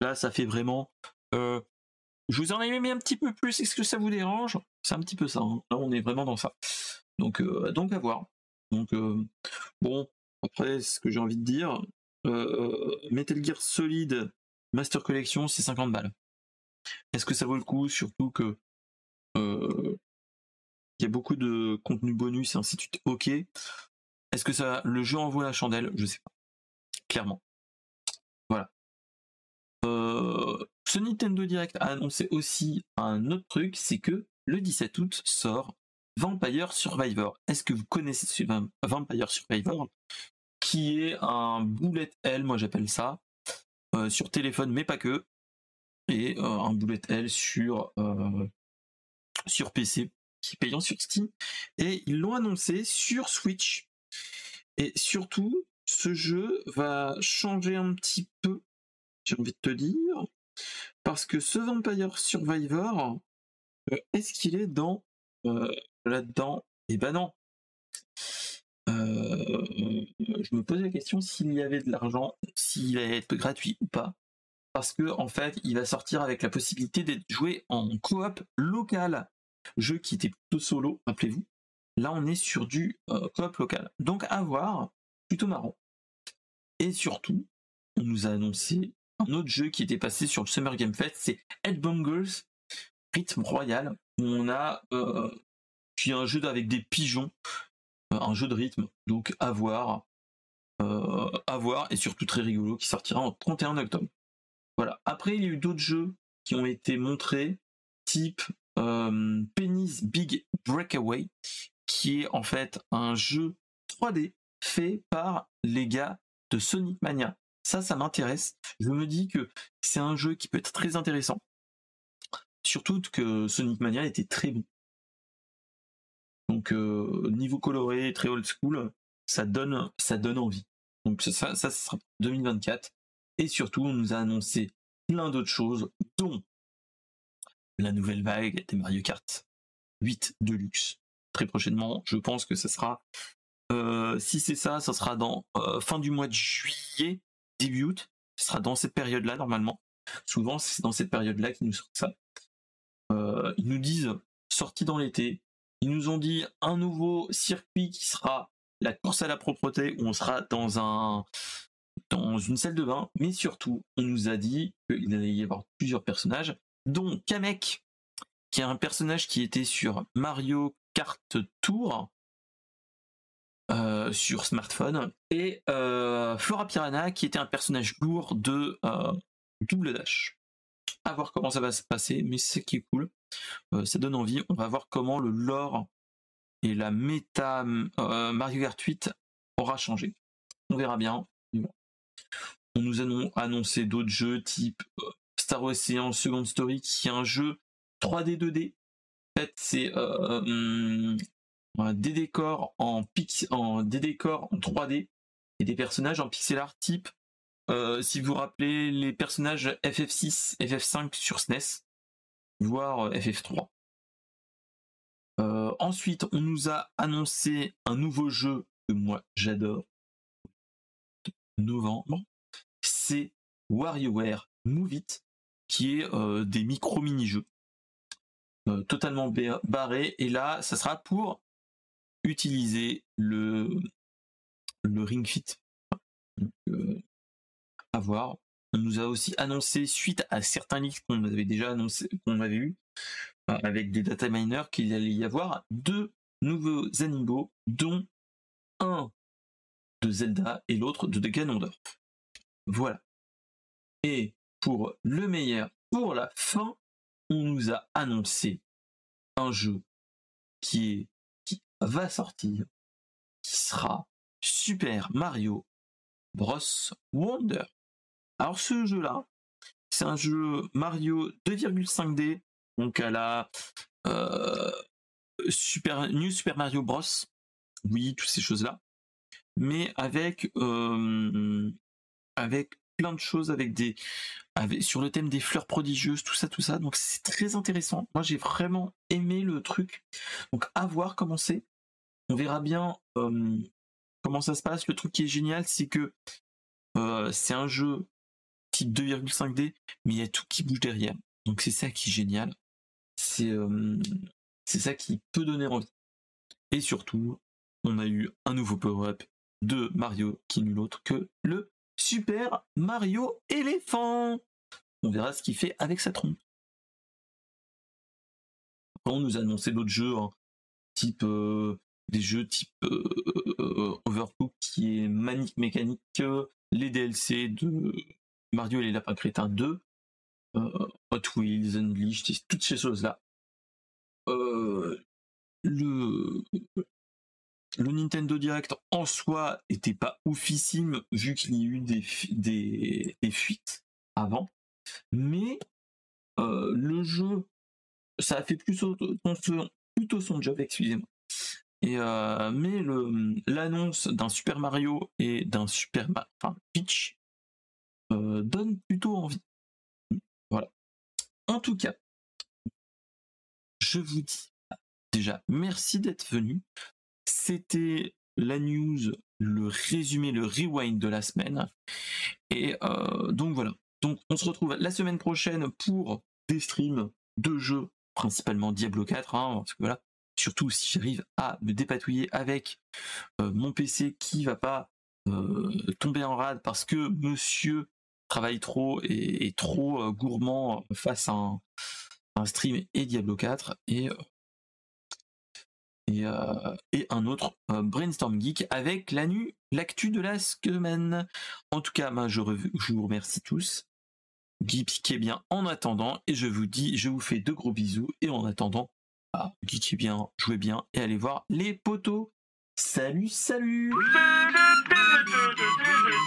Là, ça fait vraiment euh, je vous en ai mis un petit peu plus, est-ce que ça vous dérange? C'est un petit peu ça, hein. là on est vraiment dans ça. Donc, euh, donc à voir. Donc euh, bon, après ce que j'ai envie de dire, euh, Metal Gear Solid Master Collection c'est 50 balles. Est-ce que ça vaut le coup Surtout que il y a beaucoup de contenu bonus et ainsi de suite. Ok. Est-ce que ça le jeu envoie la chandelle? Je sais pas. Clairement. Voilà. Ce Nintendo Direct a annoncé aussi un autre truc, c'est que le 17 août sort Vampire Survivor. Est-ce que vous connaissez Vampire Survivor? Est un bullet L, moi j'appelle ça, euh, sur téléphone, mais pas que. Et euh, un bullet L sur, euh, sur PC, qui est payant sur Steam. Et ils l'ont annoncé sur Switch. Et surtout, ce jeu va changer un petit peu, j'ai envie de te dire, parce que ce Vampire Survivor, est-ce qu'il est dans là-dedans? Eh ben non. Euh, je me posais la question s'il y avait de l'argent, s'il allait être gratuit ou pas. Parce que en fait, il va sortir avec la possibilité d'être joué en coop local. Jeu qui était plutôt solo, rappelez-vous. Là, on est sur du coop local. Donc à voir, plutôt marrant. Et surtout, on nous a annoncé un autre jeu qui était passé sur le Summer Game Fest, c'est Headbangers Rhythm Royal, où on a euh, un jeu avec des pigeons, euh, un jeu de rythme, donc à voir, euh, à voir, et surtout très rigolo, qui sortira en 31 octobre. Voilà. Après, il y a eu d'autres jeux qui ont été montrés, type Penny's Big Breakaway, qui est en fait un jeu 3D fait par les gars de Sonic Mania. Ça, ça m'intéresse. Je me dis que c'est un jeu qui peut être très intéressant. Surtout que Sonic Mania était très bon. Donc euh, niveau coloré, très old school, ça donne, ça donne envie. Donc ça, ça, sera 2024. Et surtout, on nous a annoncé plein d'autres choses, dont la nouvelle vague des Mario Kart 8 Deluxe. Très prochainement, je pense que ça sera, euh, si c'est ça, ça sera dans euh, fin du mois de juillet début août. Ce sera dans cette période-là, normalement. Souvent, c'est dans cette période-là qu'ils nous sortent ça. Ils nous disent sortie dans l'été. Ils nous ont dit un nouveau circuit qui sera la course à la propreté, où on sera dans un dans une salle de bain, mais surtout, on nous a dit qu'il allait y avoir plusieurs personnages, dont Kamek, qui est un personnage qui était sur Mario Kart Tour, euh, sur smartphone, et euh, Flora Piranha, qui était un personnage lourd de euh, Double Dash. Voir comment ça va se passer, mais c'est ce qui est cool. ça donne envie. On va voir comment le lore et la méta Mario Kart 8 aura changé. On verra bien. On nous a annoncé d'autres jeux type Star Ocean Second Story qui est un jeu 3D 2D. En fait, c'est hum, des décors en, en des décors en 3D et des personnages en pixel art type euh, si vous vous rappelez les personnages FF6, FF5 sur SNES, voire euh, FF3. Euh, ensuite, on nous a annoncé un nouveau jeu que moi j'adore. Novembre, c'est WarioWare Move It, qui est des micro mini-jeux. totalement barrés. Et là, ça sera pour utiliser le, le Ring Fit. Voir. On nous a aussi annoncé, suite à certains leaks qu'on avait déjà annoncé, qu'on avait eu, avec des data miners, qu'il allait y avoir deux nouveaux animaux, dont un de Zelda et l'autre de Ganondorf. Voilà. Et pour le meilleur, pour la fin, on nous a annoncé un jeu qui est va sortir, qui sera Super Mario Bros Wonder. Alors ce jeu-là, c'est un jeu Mario 2,5D, donc à la euh, Super New Super Mario Bros. Oui, toutes ces choses-là, mais avec euh, avec plein de choses, avec des sur le thème des fleurs prodigieuses, tout ça, tout ça. Donc c'est très intéressant. Moi j'ai vraiment aimé le truc. Donc à voir comment c'est. On verra bien comment ça se passe. Le truc qui est génial, c'est que c'est un jeu type 2,5D, mais il y a tout qui bouge derrière. Donc c'est ça qui est génial. C'est ça qui peut donner envie. Et surtout, on a eu un nouveau power-up de Mario qui n'est nul autre que le Super Mario éléphant. On verra ce qu'il fait avec sa trompe. On nous a annoncé d'autres jeux, hein, type des jeux type euh, euh, Overcooked qui est manique mécanique, les DLC de Mario et les Lapins Crétins 2, euh, Hot Wheels, Unleashed, toutes ces choses-là. le, le Nintendo Direct en soi était pas oufissime vu qu'il y a eu des, fuites avant, mais le jeu, ça a fait plutôt, son job, excusez-moi. Euh, mais l'annonce d'un Super Mario et d'un Super enfin Peach euh, donne plutôt envie. Voilà. En tout cas, je vous dis déjà merci d'être venu. C'était la news, le résumé, le rewind de la semaine. Et euh, donc voilà. Donc on se retrouve la semaine prochaine pour des streams de jeux, principalement Diablo 4, hein, surtout si j'arrive à me dépatouiller avec euh, mon PC qui va pas tomber en rade parce que monsieur travaille trop et trop euh, gourmand face à un, stream et Diablo 4 et et, un autre Brainstorm Geek avec l'actu de la semaine. En tout cas, je, je vous remercie tous. Guy piquez bien en attendant et je vous dis, je vous fais de gros bisous et en attendant, ah, geekez bien, jouez bien et allez voir les poteaux. Salut, salut